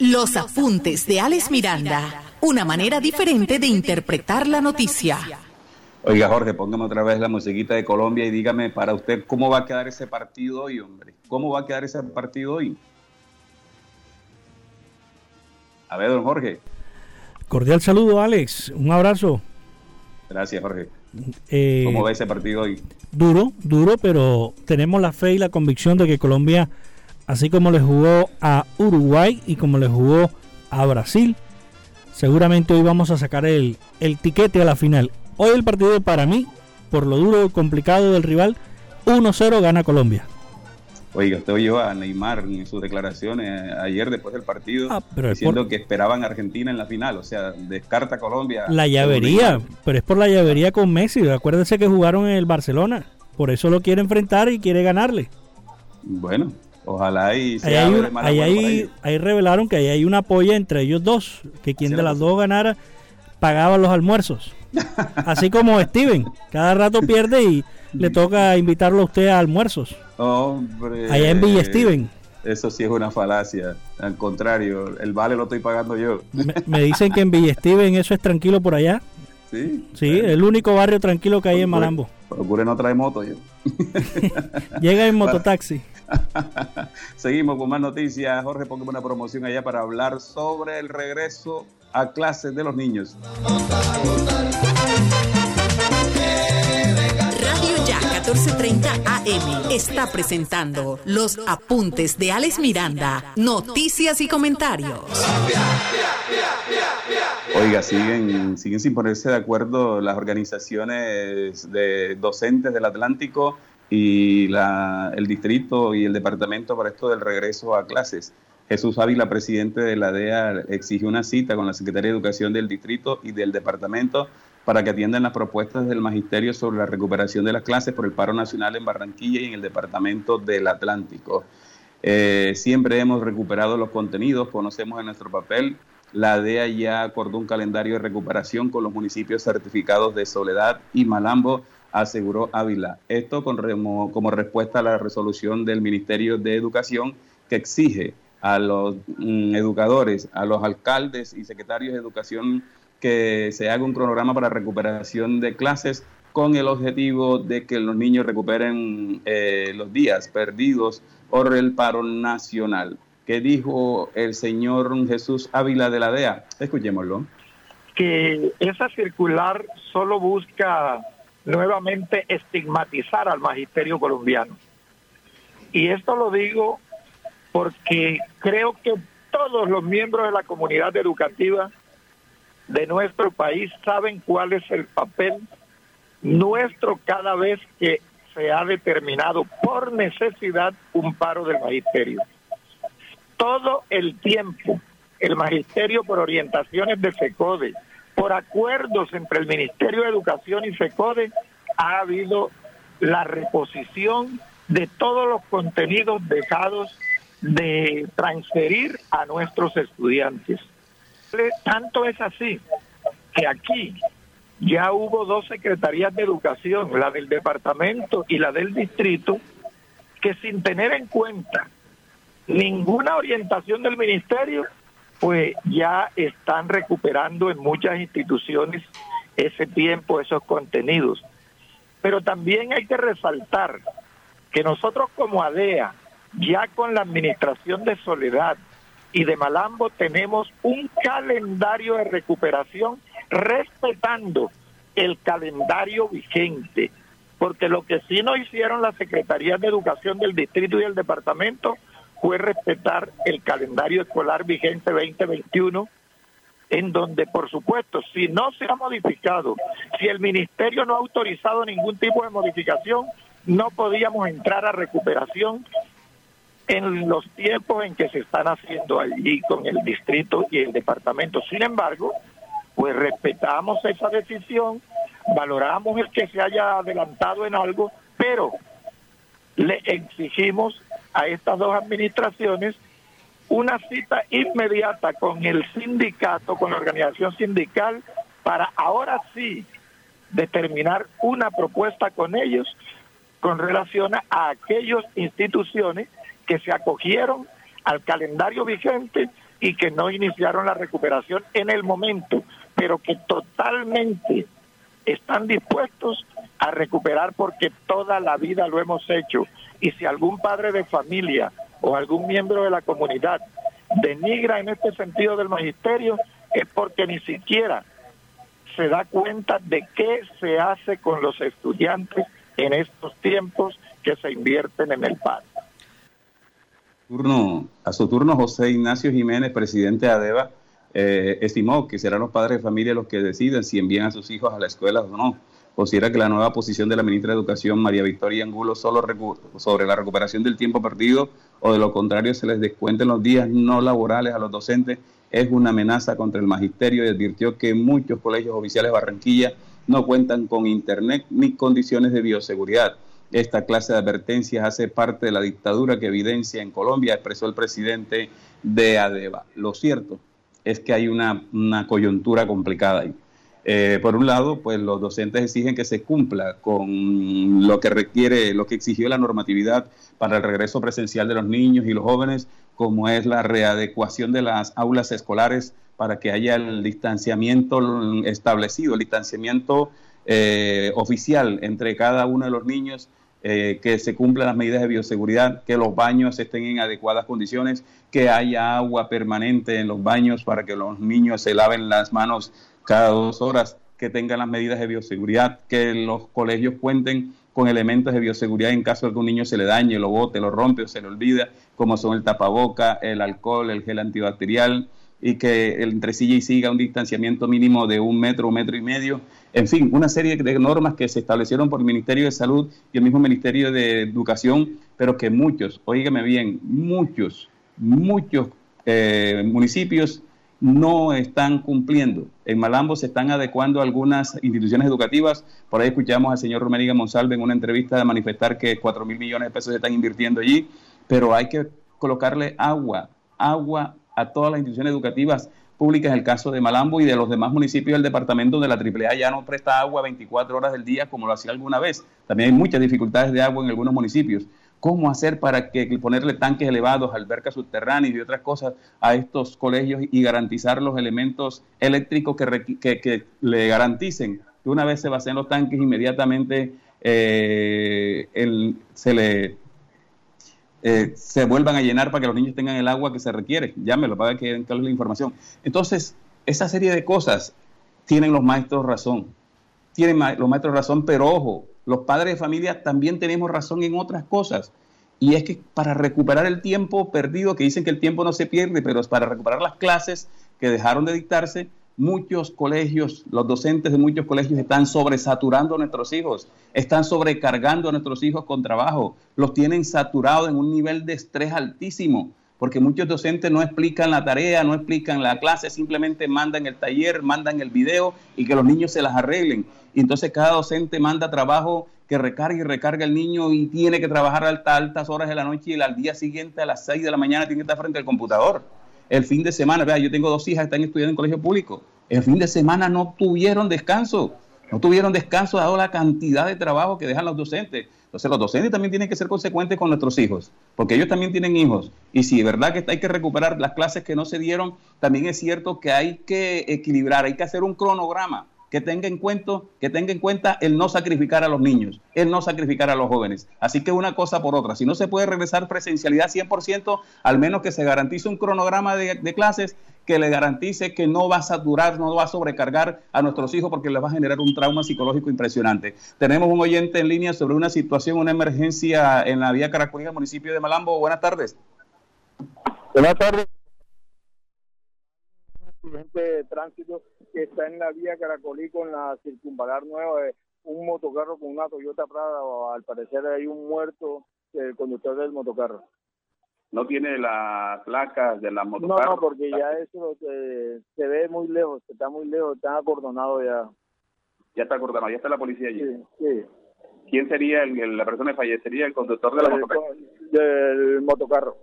Los apuntes de Alex Miranda, una manera diferente de interpretar la noticia. Oiga, Jorge, póngame otra vez la musiquita de Colombia y dígame para usted cómo va a quedar ese partido hoy, hombre. ¿Cómo va a quedar ese partido hoy? A ver, don Jorge. Cordial saludo, Alex. Un abrazo. Gracias, Jorge. Eh, ¿Cómo va ese partido hoy? Duro, duro, pero tenemos la fe y la convicción de que Colombia, así como le jugó a Uruguay y como le jugó a Brasil, seguramente hoy vamos a sacar el, el tiquete a la final. Hoy el partido para mí, por lo duro y complicado del rival, 1-0 gana Colombia. Oiga, usted oyó a Neymar en sus declaraciones ayer después del partido Ah, pero es diciendo por- que esperaban a Argentina en la final, o sea, descarta Colombia. La llavería, pero es por la llavería con Messi. Acuérdense que jugaron en el Barcelona. Por eso lo quiere enfrentar y quiere ganarle. Bueno, ojalá y Ahí, se hay ahí, por ahí- ello. ahí revelaron que ahí hay una polla entre ellos dos. Que quien de las dos ganara pagaba los almuerzos. Así como Steven. Cada rato pierde y le toca invitarlo a usted a almuerzos. Hombre. Allá en Villa Steven. Eso sí es una falacia. Al contrario, el vale lo estoy pagando yo. Me, me dicen que en Villa Steven eso es tranquilo por allá. Sí. Sí, el único barrio tranquilo que hay en Malambo. Procure no traer moto yo. Llega en mototaxi. Seguimos con más noticias. Jorge, póngame una promoción allá para hablar sobre el regreso a clases de los niños. Radio Ya 1430 AM está presentando los apuntes de Alex Miranda, noticias y comentarios. Oiga, siguen, siguen sin ponerse de acuerdo las organizaciones de docentes del Atlántico y la- el distrito y el departamento para esto del regreso a clases. Jesús Ávila, presidente de la DEA, exigió una cita con la Secretaría de Educación del distrito y del departamento para que atiendan las propuestas del magisterio sobre la recuperación de las clases por el paro nacional en Barranquilla y en el departamento del Atlántico. Eh, siempre hemos recuperado los contenidos, conocemos en nuestro papel. La DEA ya acordó un calendario de recuperación con los municipios certificados de Soledad y Malambo, aseguró Ávila. Esto con como respuesta a la resolución del Ministerio de Educación que exige a los mm, educadores, a los alcaldes y secretarios de educación que se haga un cronograma para recuperación de clases con el objetivo de que los niños recuperen eh, los días perdidos por el paro nacional. ¿Qué dijo el señor Jesús Ávila de la DEA? Escuchémoslo. que esa circular solo busca nuevamente estigmatizar al magisterio colombiano. Y esto lo digo porque creo que todos los miembros de la comunidad educativa de nuestro país saben cuál es el papel nuestro cada vez que se ha determinado por necesidad un paro del magisterio. Todo el tiempo el magisterio por orientaciones de FECODE, por acuerdos entre el Ministerio de Educación y FECODE, ha habido la reposición de todos los contenidos dejados de transferir a nuestros estudiantes. Tanto es así que aquí ya hubo dos secretarías de educación, la del departamento y la del distrito, que sin tener en cuenta ninguna orientación del ministerio, pues ya están recuperando en muchas instituciones ese tiempo, esos contenidos. Pero también hay que resaltar que nosotros como ADEA, ya con la administración de Soledad y de Malambo, tenemos un calendario de recuperación respetando el calendario vigente, porque lo que sí no hicieron las secretarías de educación del distrito y del departamento fue respetar el calendario escolar vigente 2021, en donde, por supuesto, si no se ha modificado, si el ministerio no ha autorizado ningún tipo de modificación, no podíamos entrar a recuperación en los tiempos en que se están haciendo allí con el distrito y el departamento. Sin embargo, pues respetamos esa decisión, valoramos el que se haya adelantado en algo, pero le exigimos a estas dos administraciones una cita inmediata con el sindicato, con la organización sindical, para ahora sí determinar una propuesta con ellos con relación a aquellas instituciones que se acogieron al calendario vigente y que no iniciaron la recuperación en el momento, pero que totalmente están dispuestos a recuperar porque toda la vida lo hemos hecho. Y si algún padre de familia o algún miembro de la comunidad denigra en este sentido del magisterio, es porque ni siquiera se da cuenta de qué se hace con los estudiantes en estos tiempos que se invierten en el paro. Turno, a su turno, José Ignacio Jiménez, presidente de ADEVA, eh, estimó que serán los padres de familia los que deciden si envían a sus hijos a la escuela o no. Considera que la nueva posición de la ministra de Educación, María Victoria Angulo, solo sobre la recuperación del tiempo perdido o de lo contrario se les descuenten los días no laborales a los docentes es una amenaza contra el magisterio y advirtió que muchos colegios oficiales de Barranquilla no cuentan con internet ni condiciones de bioseguridad. Esta clase de advertencias hace parte de la dictadura que evidencia en Colombia, expresó el presidente de ADEVA. Lo cierto es que hay una, coyuntura complicada ahí. Eh, por un lado, pues los docentes exigen que se cumpla con lo que requiere, lo que exigió la normatividad para el regreso presencial de los niños y los jóvenes, como es la readecuación de las aulas escolares para que haya el distanciamiento establecido, el distanciamiento eh, oficial entre cada uno de los niños eh, que se cumplan las medidas de bioseguridad, que los baños estén en adecuadas condiciones, que haya agua permanente en los baños para que los niños se laven las manos cada dos horas, que tengan las medidas de bioseguridad, que los colegios cuenten con elementos de bioseguridad en caso de que un niño se le dañe, lo bote, lo rompe o se le olvida, como son el tapaboca, el alcohol, el gel antibacterial, y que entre sí y siga un distanciamiento mínimo de un metro, un metro y medio. En fin, una serie de normas que se establecieron por el Ministerio de Salud y el mismo Ministerio de Educación, pero que muchos, oígame bien, muchos, muchos eh, municipios no están cumpliendo. En Malambo se están adecuando algunas instituciones educativas. Por ahí escuchamos al señor Romeriga Monsalve en una entrevista de manifestar que 4 mil millones de pesos se están invirtiendo allí, pero hay que colocarle agua, agua a todas las instituciones educativas públicas, el caso de Malambo y de los demás municipios del departamento donde la AAA ya no presta agua 24 horas del día como lo hacía alguna vez. También hay muchas dificultades de agua en algunos municipios. ¿Cómo hacer para que ponerle tanques elevados, albercas subterráneas y otras cosas a estos colegios y garantizar los elementos eléctricos que, le garanticen que una vez se vacían los tanques inmediatamente eh, se le eh, se vuelvan a llenar para que los niños tengan el agua que se requiere. Llámelo para que den la información. Entonces, esa serie de cosas tienen los maestros razón. Tienen los maestros razón, pero ojo, los padres de familia también tenemos razón en otras cosas. Y es que para recuperar el tiempo perdido, que dicen que el tiempo no se pierde, pero es para recuperar las clases que dejaron de dictarse, muchos colegios, los docentes de muchos colegios están sobresaturando a nuestros hijos, están sobrecargando a nuestros hijos con trabajo, los tienen saturados en un nivel de estrés altísimo, porque muchos docentes no explican la tarea, no explican la clase, simplemente mandan el taller, mandan el video y que los niños se las arreglen. Y entonces cada docente manda trabajo que recarga y recarga el niño y tiene que trabajar a altas horas de la noche y al día siguiente a las 6 de la mañana tiene que estar frente al computador el fin de semana, vea, yo tengo dos hijas que están estudiando en colegio público, el fin de semana no tuvieron descanso, no tuvieron descanso dado la cantidad de trabajo que dejan los docentes. Entonces los docentes también tienen que ser consecuentes con nuestros hijos, porque ellos también tienen hijos. Y si es verdad que hay que recuperar las clases que no se dieron, también es cierto que hay que equilibrar, hay que hacer un cronograma que tenga en cuenta, que tenga en cuenta el no sacrificar a los niños, el no sacrificar a los jóvenes. Así que una cosa por otra, si no se puede regresar presencialidad 100%, al menos que se garantice un cronograma de, clases que le garantice que no va a saturar, no va a sobrecargar a nuestros hijos porque les va a generar un trauma psicológico impresionante. Tenemos un oyente en línea sobre una situación, una emergencia en la vía Caracolí, municipio de Malambo. Buenas tardes. Buenas tardes accidente de tránsito que está en la vía Caracolí con la circunvalar nueva, un motocarro con una Toyota Prada, o al parecer hay un muerto el conductor del motocarro. ¿No tiene las placas de la motocarro? No, no, porque ya eso se ve muy lejos, está muy lejos, está acordonado ya. Ya está acordonado, ya está la policía allí. Sí, sí. ¿Quién sería el, la persona que fallecería? ¿El conductor de la motocarro? Del motocarro.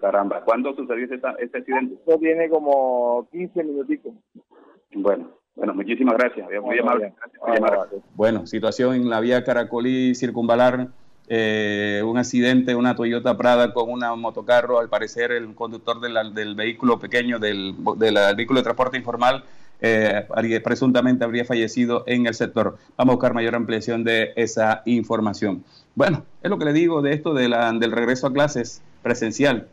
Caramba, ¿cuándo sucedió este, este accidente? Eso tiene como 15 minutitos. Bueno, bueno, muchísimas gracias. Muy amable. Bueno, situación en la vía Caracolí circunvalar. Eh, un accidente, una Toyota Prada con un motocarro, al parecer el conductor del vehículo pequeño, del, vehículo de transporte informal, eh, presuntamente habría fallecido en el sector. Vamos a buscar mayor ampliación de esa información. Bueno, es lo que le digo de esto de la, del regreso a clases presencial.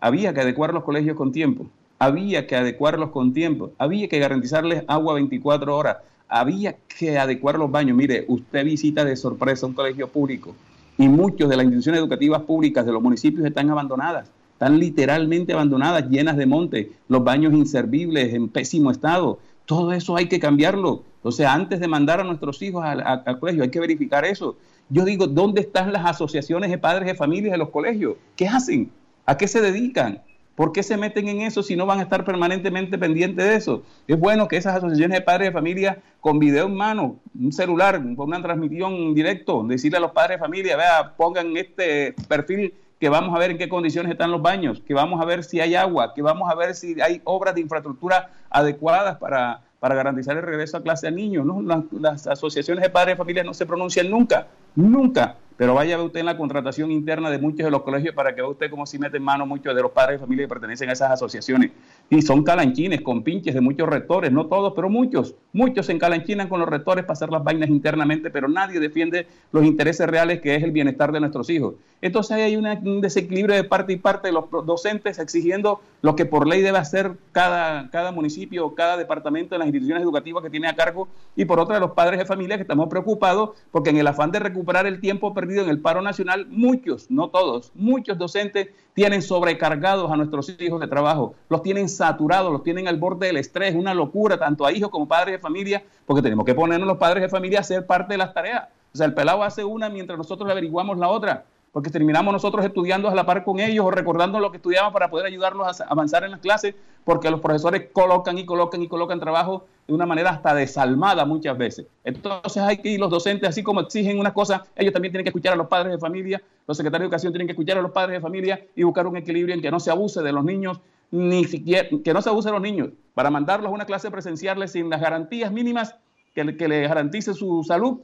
Había que adecuar los colegios con tiempo. Había que adecuarlos con tiempo, había que garantizarles agua 24 horas, había que adecuar los baños. Mire, usted visita de sorpresa un colegio público y muchos de las instituciones educativas públicas de los municipios están abandonadas, están literalmente abandonadas, llenas de monte, los baños inservibles, en pésimo estado. Todo eso hay que cambiarlo. O sea, antes de mandar a nuestros hijos al, al colegio, hay que verificar eso. Yo digo, ¿dónde están las asociaciones de padres de familias de los colegios? ¿Qué hacen? ¿A qué se dedican? ¿Por qué se meten en eso si no van a estar permanentemente pendientes de eso? Es bueno que esas asociaciones de padres de familia con video en mano, un celular, con una transmisión directo, decirle a los padres de familia, vea, pongan este perfil que vamos a ver en qué condiciones están los baños, que vamos a ver si hay agua, que vamos a ver si hay obras de infraestructura adecuadas para, para garantizar el regreso a clase a niños. ¿no? Las, asociaciones de padres de familia no se pronuncian nunca, nunca pero vaya usted en la contratación interna de muchos de los colegios para que vea usted cómo si mete en mano muchos de los padres de familia que pertenecen a esas asociaciones. Y son calanchines, con pinches de muchos rectores, no todos, pero muchos. Muchos se encalanchinan con los rectores para hacer las vainas internamente, pero nadie defiende los intereses reales que es el bienestar de nuestros hijos. Entonces hay una, un desequilibrio de parte y parte de los docentes exigiendo lo que por ley debe hacer cada, cada municipio cada departamento en las instituciones educativas que tiene a cargo. Y por otra los padres de familia que estamos preocupados porque en el afán de recuperar el tiempo perdido en el paro nacional, muchos, no todos, muchos docentes tienen sobrecargados a nuestros hijos de trabajo, los tienen saturados, los tienen al borde del estrés, una locura, tanto a hijos como padres de familia, porque tenemos que ponernos los padres de familia a ser parte de las tareas. O sea, el pelado hace una mientras nosotros averiguamos la otra porque terminamos nosotros estudiando a la par con ellos o recordando lo que estudiamos para poder ayudarlos a avanzar en las clases, porque los profesores colocan y colocan y colocan trabajo de una manera hasta desalmada muchas veces. Entonces hay que ir los docentes, así como exigen una cosa, ellos también tienen que escuchar a los padres de familia, los secretarios de educación tienen que escuchar a los padres de familia y buscar un equilibrio en que no se abuse de los niños, ni siquiera, que no se abuse de los niños, para mandarlos a una clase presencial sin las garantías mínimas que, que les garantice su salud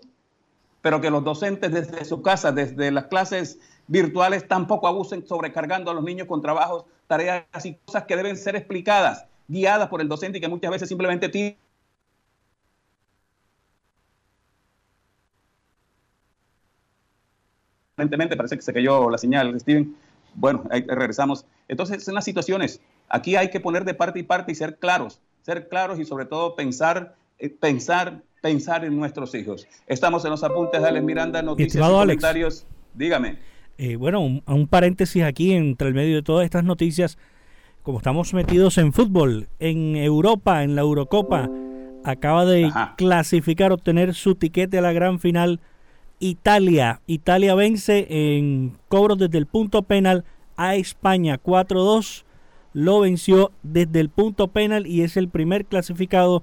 pero que los docentes desde su casa, desde las clases virtuales, tampoco abusen sobrecargando a los niños con trabajos, tareas y cosas que deben ser explicadas, guiadas por el docente y que muchas veces simplemente tienen Aparentemente parece que se cayó la señal, Steven. Bueno, ahí regresamos. Entonces, en las situaciones, aquí hay que poner de parte y parte y ser claros, ser claros y sobre todo pensar, eh, pensar pensar en nuestros hijos. Estamos en los apuntes de Alex Miranda, noticias y comentarios. Dígame. Eh, bueno, un, un, paréntesis aquí entre el medio de todas estas noticias. Como estamos metidos en fútbol, en Europa, en la Eurocopa, acaba de Ajá. clasificar, obtener su tiquete a la gran final Italia. Italia vence en cobros desde el punto penal a España 4-2. Lo venció desde el punto penal y es el primer clasificado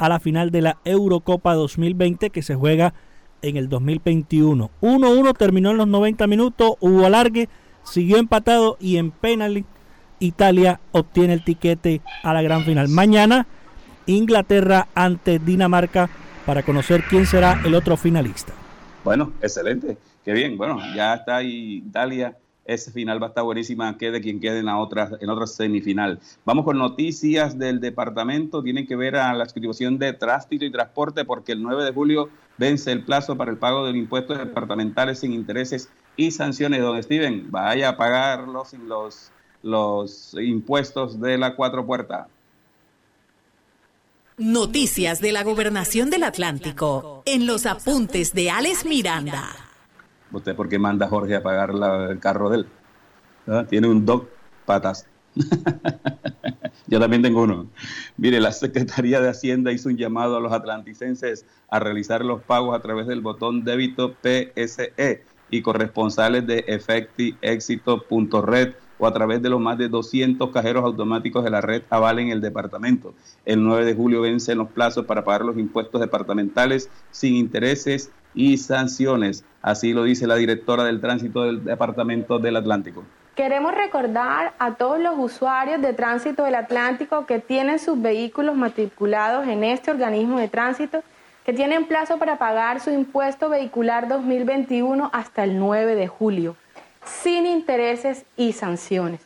a la final de la Eurocopa 2020 que se juega en el 2021. 1-1 terminó en los 90 minutos, hubo alargue, siguió empatado y en penal Italia obtiene el tiquete a la gran final. Mañana Inglaterra ante Dinamarca para conocer quién será el otro finalista. Bueno, excelente, qué bien. Bueno, ya está Italia ese final va a estar buenísima, quede quien quede en la otra, en otra semifinal. Vamos con noticias del departamento, tienen que ver a la inscripción de tránsito y transporte porque el 9 de julio vence el plazo para el pago de impuestos departamentales sin intereses y sanciones. Don Steven, vaya a pagar los, los, los impuestos de la cuatro puertas. Noticias de la Gobernación del Atlántico en los apuntes de Alex Miranda. ¿Usted por qué manda Jorge a pagar la, el carro de él? ¿Ah? Tiene un dog patas. Yo también tengo uno. Mire, la Secretaría de Hacienda hizo un llamado a los atlanticenses a realizar los pagos a través del botón débito PSE y corresponsales de efectiexito.red o a través de los más de 200 cajeros automáticos de la red Aval en el departamento. El 9 de julio vencen los plazos para pagar los impuestos departamentales sin intereses y sanciones. Así lo dice la directora del tránsito del Departamento del Atlántico. Queremos recordar a todos los usuarios de tránsito del Atlántico que tienen sus vehículos matriculados en este organismo de tránsito que tienen plazo para pagar su impuesto vehicular 2021 hasta el 9 de julio, sin intereses y sanciones.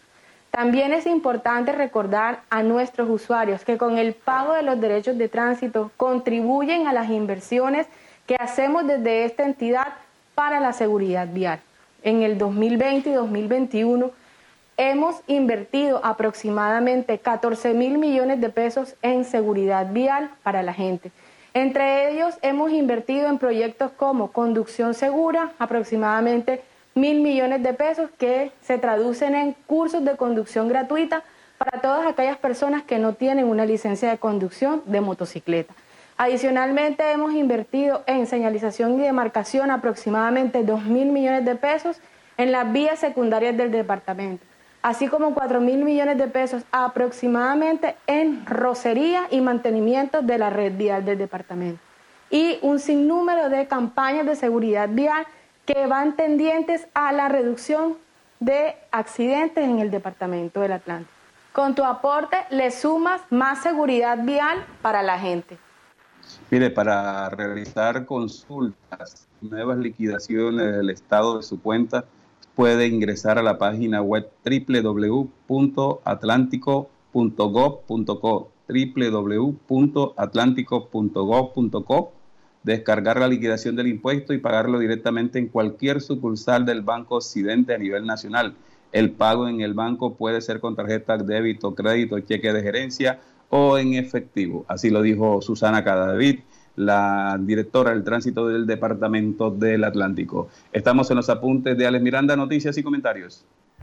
También es importante recordar a nuestros usuarios que con el pago de los derechos de tránsito contribuyen a las inversiones que hacemos desde esta entidad para la seguridad vial. En el 2020 y 2021 hemos invertido aproximadamente 14 mil millones de pesos en seguridad vial para la gente. Entre ellos hemos invertido en proyectos como conducción segura, aproximadamente mil millones de pesos que se traducen en cursos de conducción gratuita para todas aquellas personas que no tienen una licencia de conducción de motocicleta. Adicionalmente hemos invertido en señalización y demarcación aproximadamente 2 mil millones de pesos en las vías secundarias del departamento, así como 4 mil millones de pesos aproximadamente en rocería y mantenimiento de la red vial del departamento. Y un sinnúmero de campañas de seguridad vial que van tendientes a la reducción de accidentes en el departamento del Atlántico. Con tu aporte le sumas más seguridad vial para la gente. Mire, para realizar consultas, nuevas liquidaciones del estado de su cuenta, puede ingresar a la página web www.atlántico.gov.co www.atlántico.gov.co descargar la liquidación del impuesto y pagarlo directamente en cualquier sucursal del Banco Occidente a nivel nacional. El pago en el banco puede ser con tarjeta débito, crédito, cheque de gerencia o en efectivo. Así lo dijo Susana Cadavid, la directora del tránsito del Departamento del Atlántico. Estamos en los apuntes de Alex Miranda, noticias y comentarios.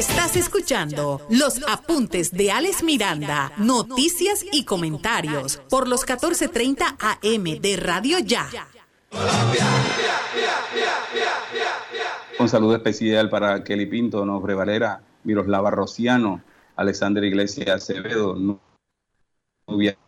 Estás escuchando los apuntes de Alex Miranda, noticias y comentarios por los 14:30 AM de Radio Ya. Un saludo especial para Kelly Pinto, Nofre Valera, Miroslava Rociano, Alexander Iglesias Acevedo, novia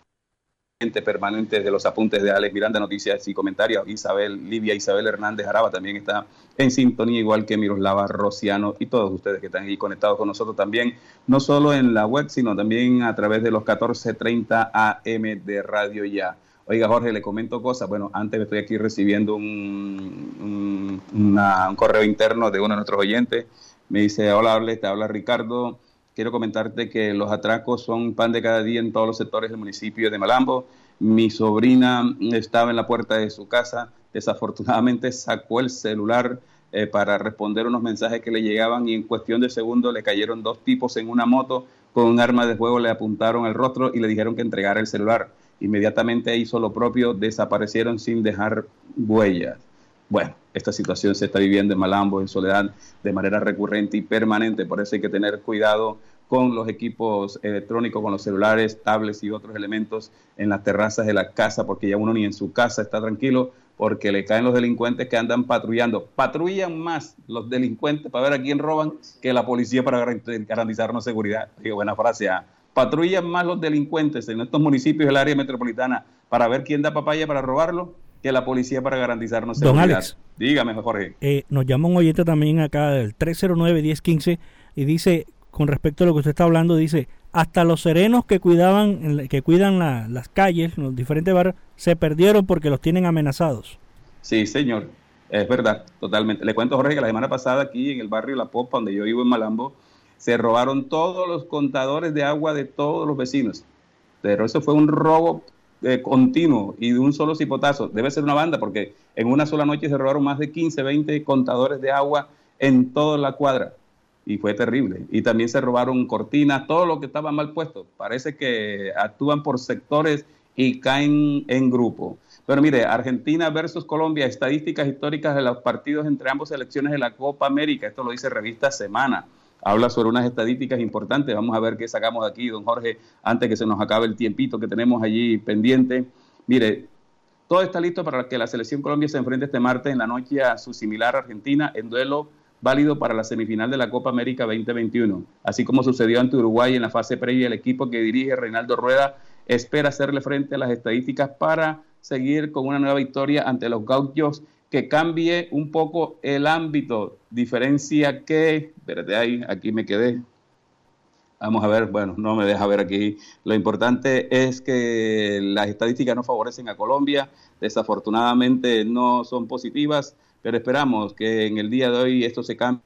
permanente de los apuntes de Alex Miranda, noticias y comentarios. Isabel, Livia Isabel Hernández Araba también está en sintonía, igual que Miroslava Rociano y todos ustedes que están ahí conectados con nosotros también, no solo en la web, sino también a través de los 14:30 AM de Radio Ya. Oiga, Jorge, le comento cosas. Bueno, antes estoy aquí recibiendo un, un, un correo interno de uno de nuestros oyentes. Me dice, hola, te habla Ricardo quiero comentarte que los atracos son pan de cada día en todos los sectores del municipio de Malambo. Mi sobrina estaba en la puerta de su casa, desafortunadamente sacó el celular eh, para responder unos mensajes que le llegaban y en cuestión de segundos le cayeron dos tipos en una moto con un arma de fuego, le apuntaron al rostro y le dijeron que entregara el celular. Inmediatamente hizo lo propio, desaparecieron sin dejar huellas. Bueno, esta situación se está viviendo en Malambo, en Soledad, de manera recurrente y permanente, por eso hay que tener cuidado con los equipos electrónicos, con los celulares, tablets y otros elementos en las terrazas de la casa, porque ya uno ni en su casa está tranquilo, porque le caen los delincuentes que andan patrullando. Patrullan más los delincuentes para ver a quién roban que la policía para garantizarnos seguridad. Digo, buena frase. ¿ah? Patrullan más los delincuentes en estos municipios del área metropolitana para ver quién da papaya para robarlo que la policía para garantizarnos Don seguridad. Alex. Dígame, Jorge. Eh, nos llama un oyente también acá del 309-1015 y dice, con respecto a lo que usted está hablando, dice, hasta los serenos que cuidaban, que cuidan la- las calles, los diferentes barrios, se perdieron porque los tienen amenazados. Sí, señor. Es verdad, totalmente. Le cuento, Jorge, que la semana pasada aquí en el barrio La Popa, donde yo vivo en Malambo, se robaron todos los contadores de agua de todos los vecinos. Pero eso fue un robo eh, continuo y de un solo cipotazo. Debe ser una banda porque en una sola noche se robaron más de 15, 20 contadores de agua en toda la cuadra. Y fue terrible. Y también se robaron cortinas, todo lo que estaba mal puesto. Parece que actúan por sectores y caen en grupo. Pero mire, Argentina versus Colombia, estadísticas históricas de los partidos entre ambas selecciones de la Copa América. Esto lo dice Revista Semana. Habla sobre unas estadísticas importantes. Vamos a ver qué sacamos de aquí, don Jorge, antes que se nos acabe el tiempito que tenemos allí pendiente. Mire, todo está listo para que la selección Colombia se enfrente este martes en la noche a su similar Argentina en duelo válido para la semifinal de la Copa América 2021. Así como sucedió ante Uruguay en la fase previa, el equipo que dirige Reinaldo Rueda espera hacerle frente a las estadísticas para seguir con una nueva victoria ante los gauchos que cambie un poco el ámbito, diferencia que, espérate ahí, aquí me quedé, Vamos a ver, bueno, no me deja ver aquí. Lo importante es que las estadísticas no favorecen a Colombia, desafortunadamente no son positivas, pero esperamos que en el día de hoy esto se cambie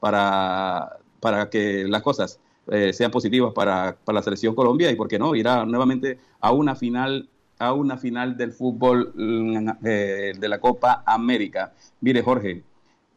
para, para que las cosas eh, sean positivas para, para, la selección Colombia y, ¿por qué no?, irá nuevamente a una final a una final del fútbol mm, eh, de la Copa América. Mire, Jorge,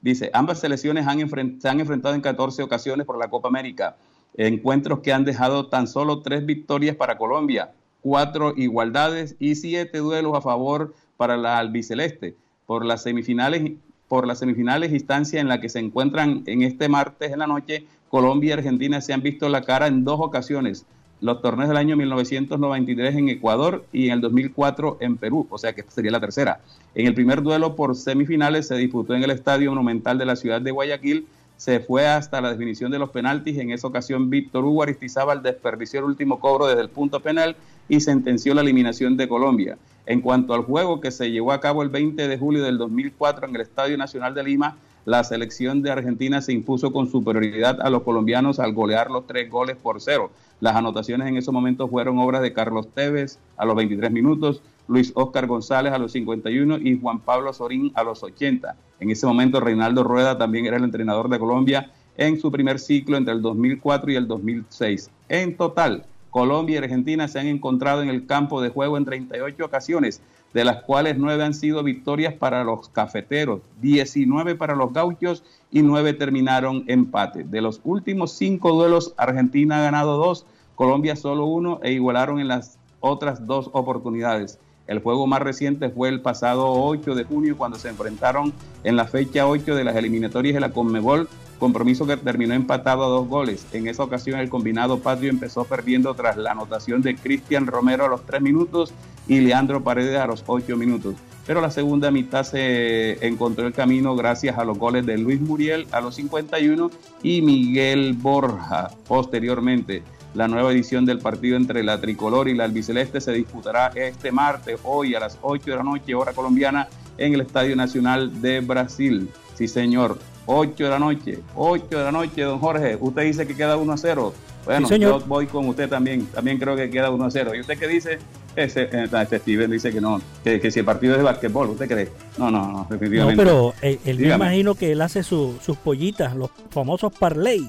dice, ambas selecciones se han enfrentado en 14 ocasiones por la Copa América, encuentros que han dejado tan solo tres victorias para Colombia, cuatro igualdades y siete duelos a favor para la albiceleste. Por las semifinales, por las semifinales instancia en la que se encuentran en este martes en la noche, Colombia y Argentina se han visto la cara en dos ocasiones. Los torneos del año 1993 en Ecuador y en el 2004 en Perú, o sea que sería la tercera. En el primer duelo por semifinales se disputó en el Estadio Monumental de la ciudad de Guayaquil. Se fue hasta la definición de los penaltis. En esa ocasión, Víctor Hugo Aristizábal desperdició el último cobro desde el punto penal y sentenció la eliminación de Colombia. En cuanto al juego que se llevó a cabo el 20 de julio del 2004 en el Estadio Nacional de Lima, la selección de Argentina se impuso con superioridad a los colombianos al golear los tres goles por cero. Las anotaciones en ese momento fueron obras de Carlos Tevez a los 23 minutos, Luis Oscar González a los 51 y Juan Pablo Sorín a los 80. En ese momento Reinaldo Rueda también era el entrenador de Colombia en su primer ciclo entre el 2004 y el 2006. En total, Colombia y Argentina se han encontrado en el campo de juego en 38 ocasiones, de las cuales nueve han sido victorias para los cafeteros, 19 para los gauchos y nueve terminaron empate. De los últimos cinco duelos, Argentina ha ganado dos, Colombia solo uno e igualaron en las otras dos oportunidades. El juego más reciente fue el pasado 8 de junio cuando se enfrentaron en la fecha 8 de las eliminatorias de la Conmebol, compromiso que terminó empatado a dos goles. En esa ocasión el combinado patrio empezó perdiendo tras la anotación de Cristian Romero a los 3 minutos y Leandro Paredes a los 8 minutos. Pero la segunda mitad se encontró el camino gracias a los goles de Luis Muriel a los 51 y Miguel Borja posteriormente. La nueva edición del partido entre la tricolor y la albiceleste se disputará este martes, hoy a las 8 de la noche, hora colombiana, en el Estadio Nacional de Brasil. Sí, señor. 8 de la noche, 8 de la noche, don Jorge. Usted dice que queda 1 a 0. Bueno, yo voy con usted también. También creo que queda 1 a 0. ¿Y usted qué dice? Ese, eh, este Steven dice que no, que, si el partido es de basquetbol, ¿usted cree? No, no, no, definitivamente. No, pero eh, él, me imagino que él hace sus pollitas, los famosos parlay.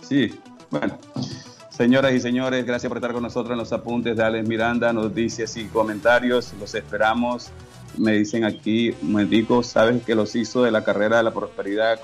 Sí, bueno. Señoras y señores, gracias por estar con nosotros en los apuntes de Alex Miranda, noticias y comentarios. Los esperamos. Me dicen aquí, un momentico, sabes que los hizo de la carrera de la prosperidad,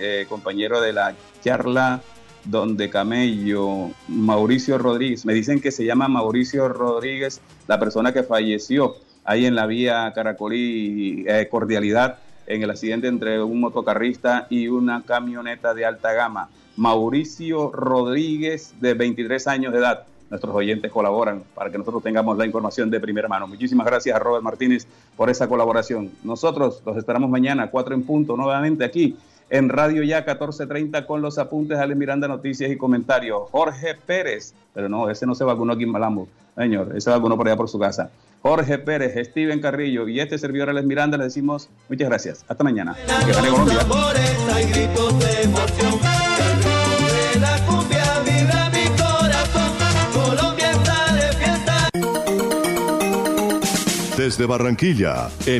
eh, compañero de la charla donde Camello, Mauricio Rodríguez. Me dicen que se llama Mauricio Rodríguez, la persona que falleció ahí en la vía Caracolí eh, Cordialidad en el accidente entre un motocarrista y una camioneta de alta gama. Mauricio Rodríguez, de 23 años de edad. Nuestros oyentes colaboran para que nosotros tengamos la información de primera mano. Muchísimas gracias a Robert Martínez por esa colaboración. Nosotros los esperamos mañana, 4 en punto, nuevamente aquí en Radio Ya 1430 con los apuntes de Miranda, noticias y comentarios. Jorge Pérez, pero no, ese no se vacunó aquí en Malambo, señor, ese vacunó por allá por su casa. Jorge Pérez, Steven Carrillo y este servidor Alex Miranda le decimos muchas gracias. Hasta mañana. Que Colombia. Desde Barranquilla, Emilio.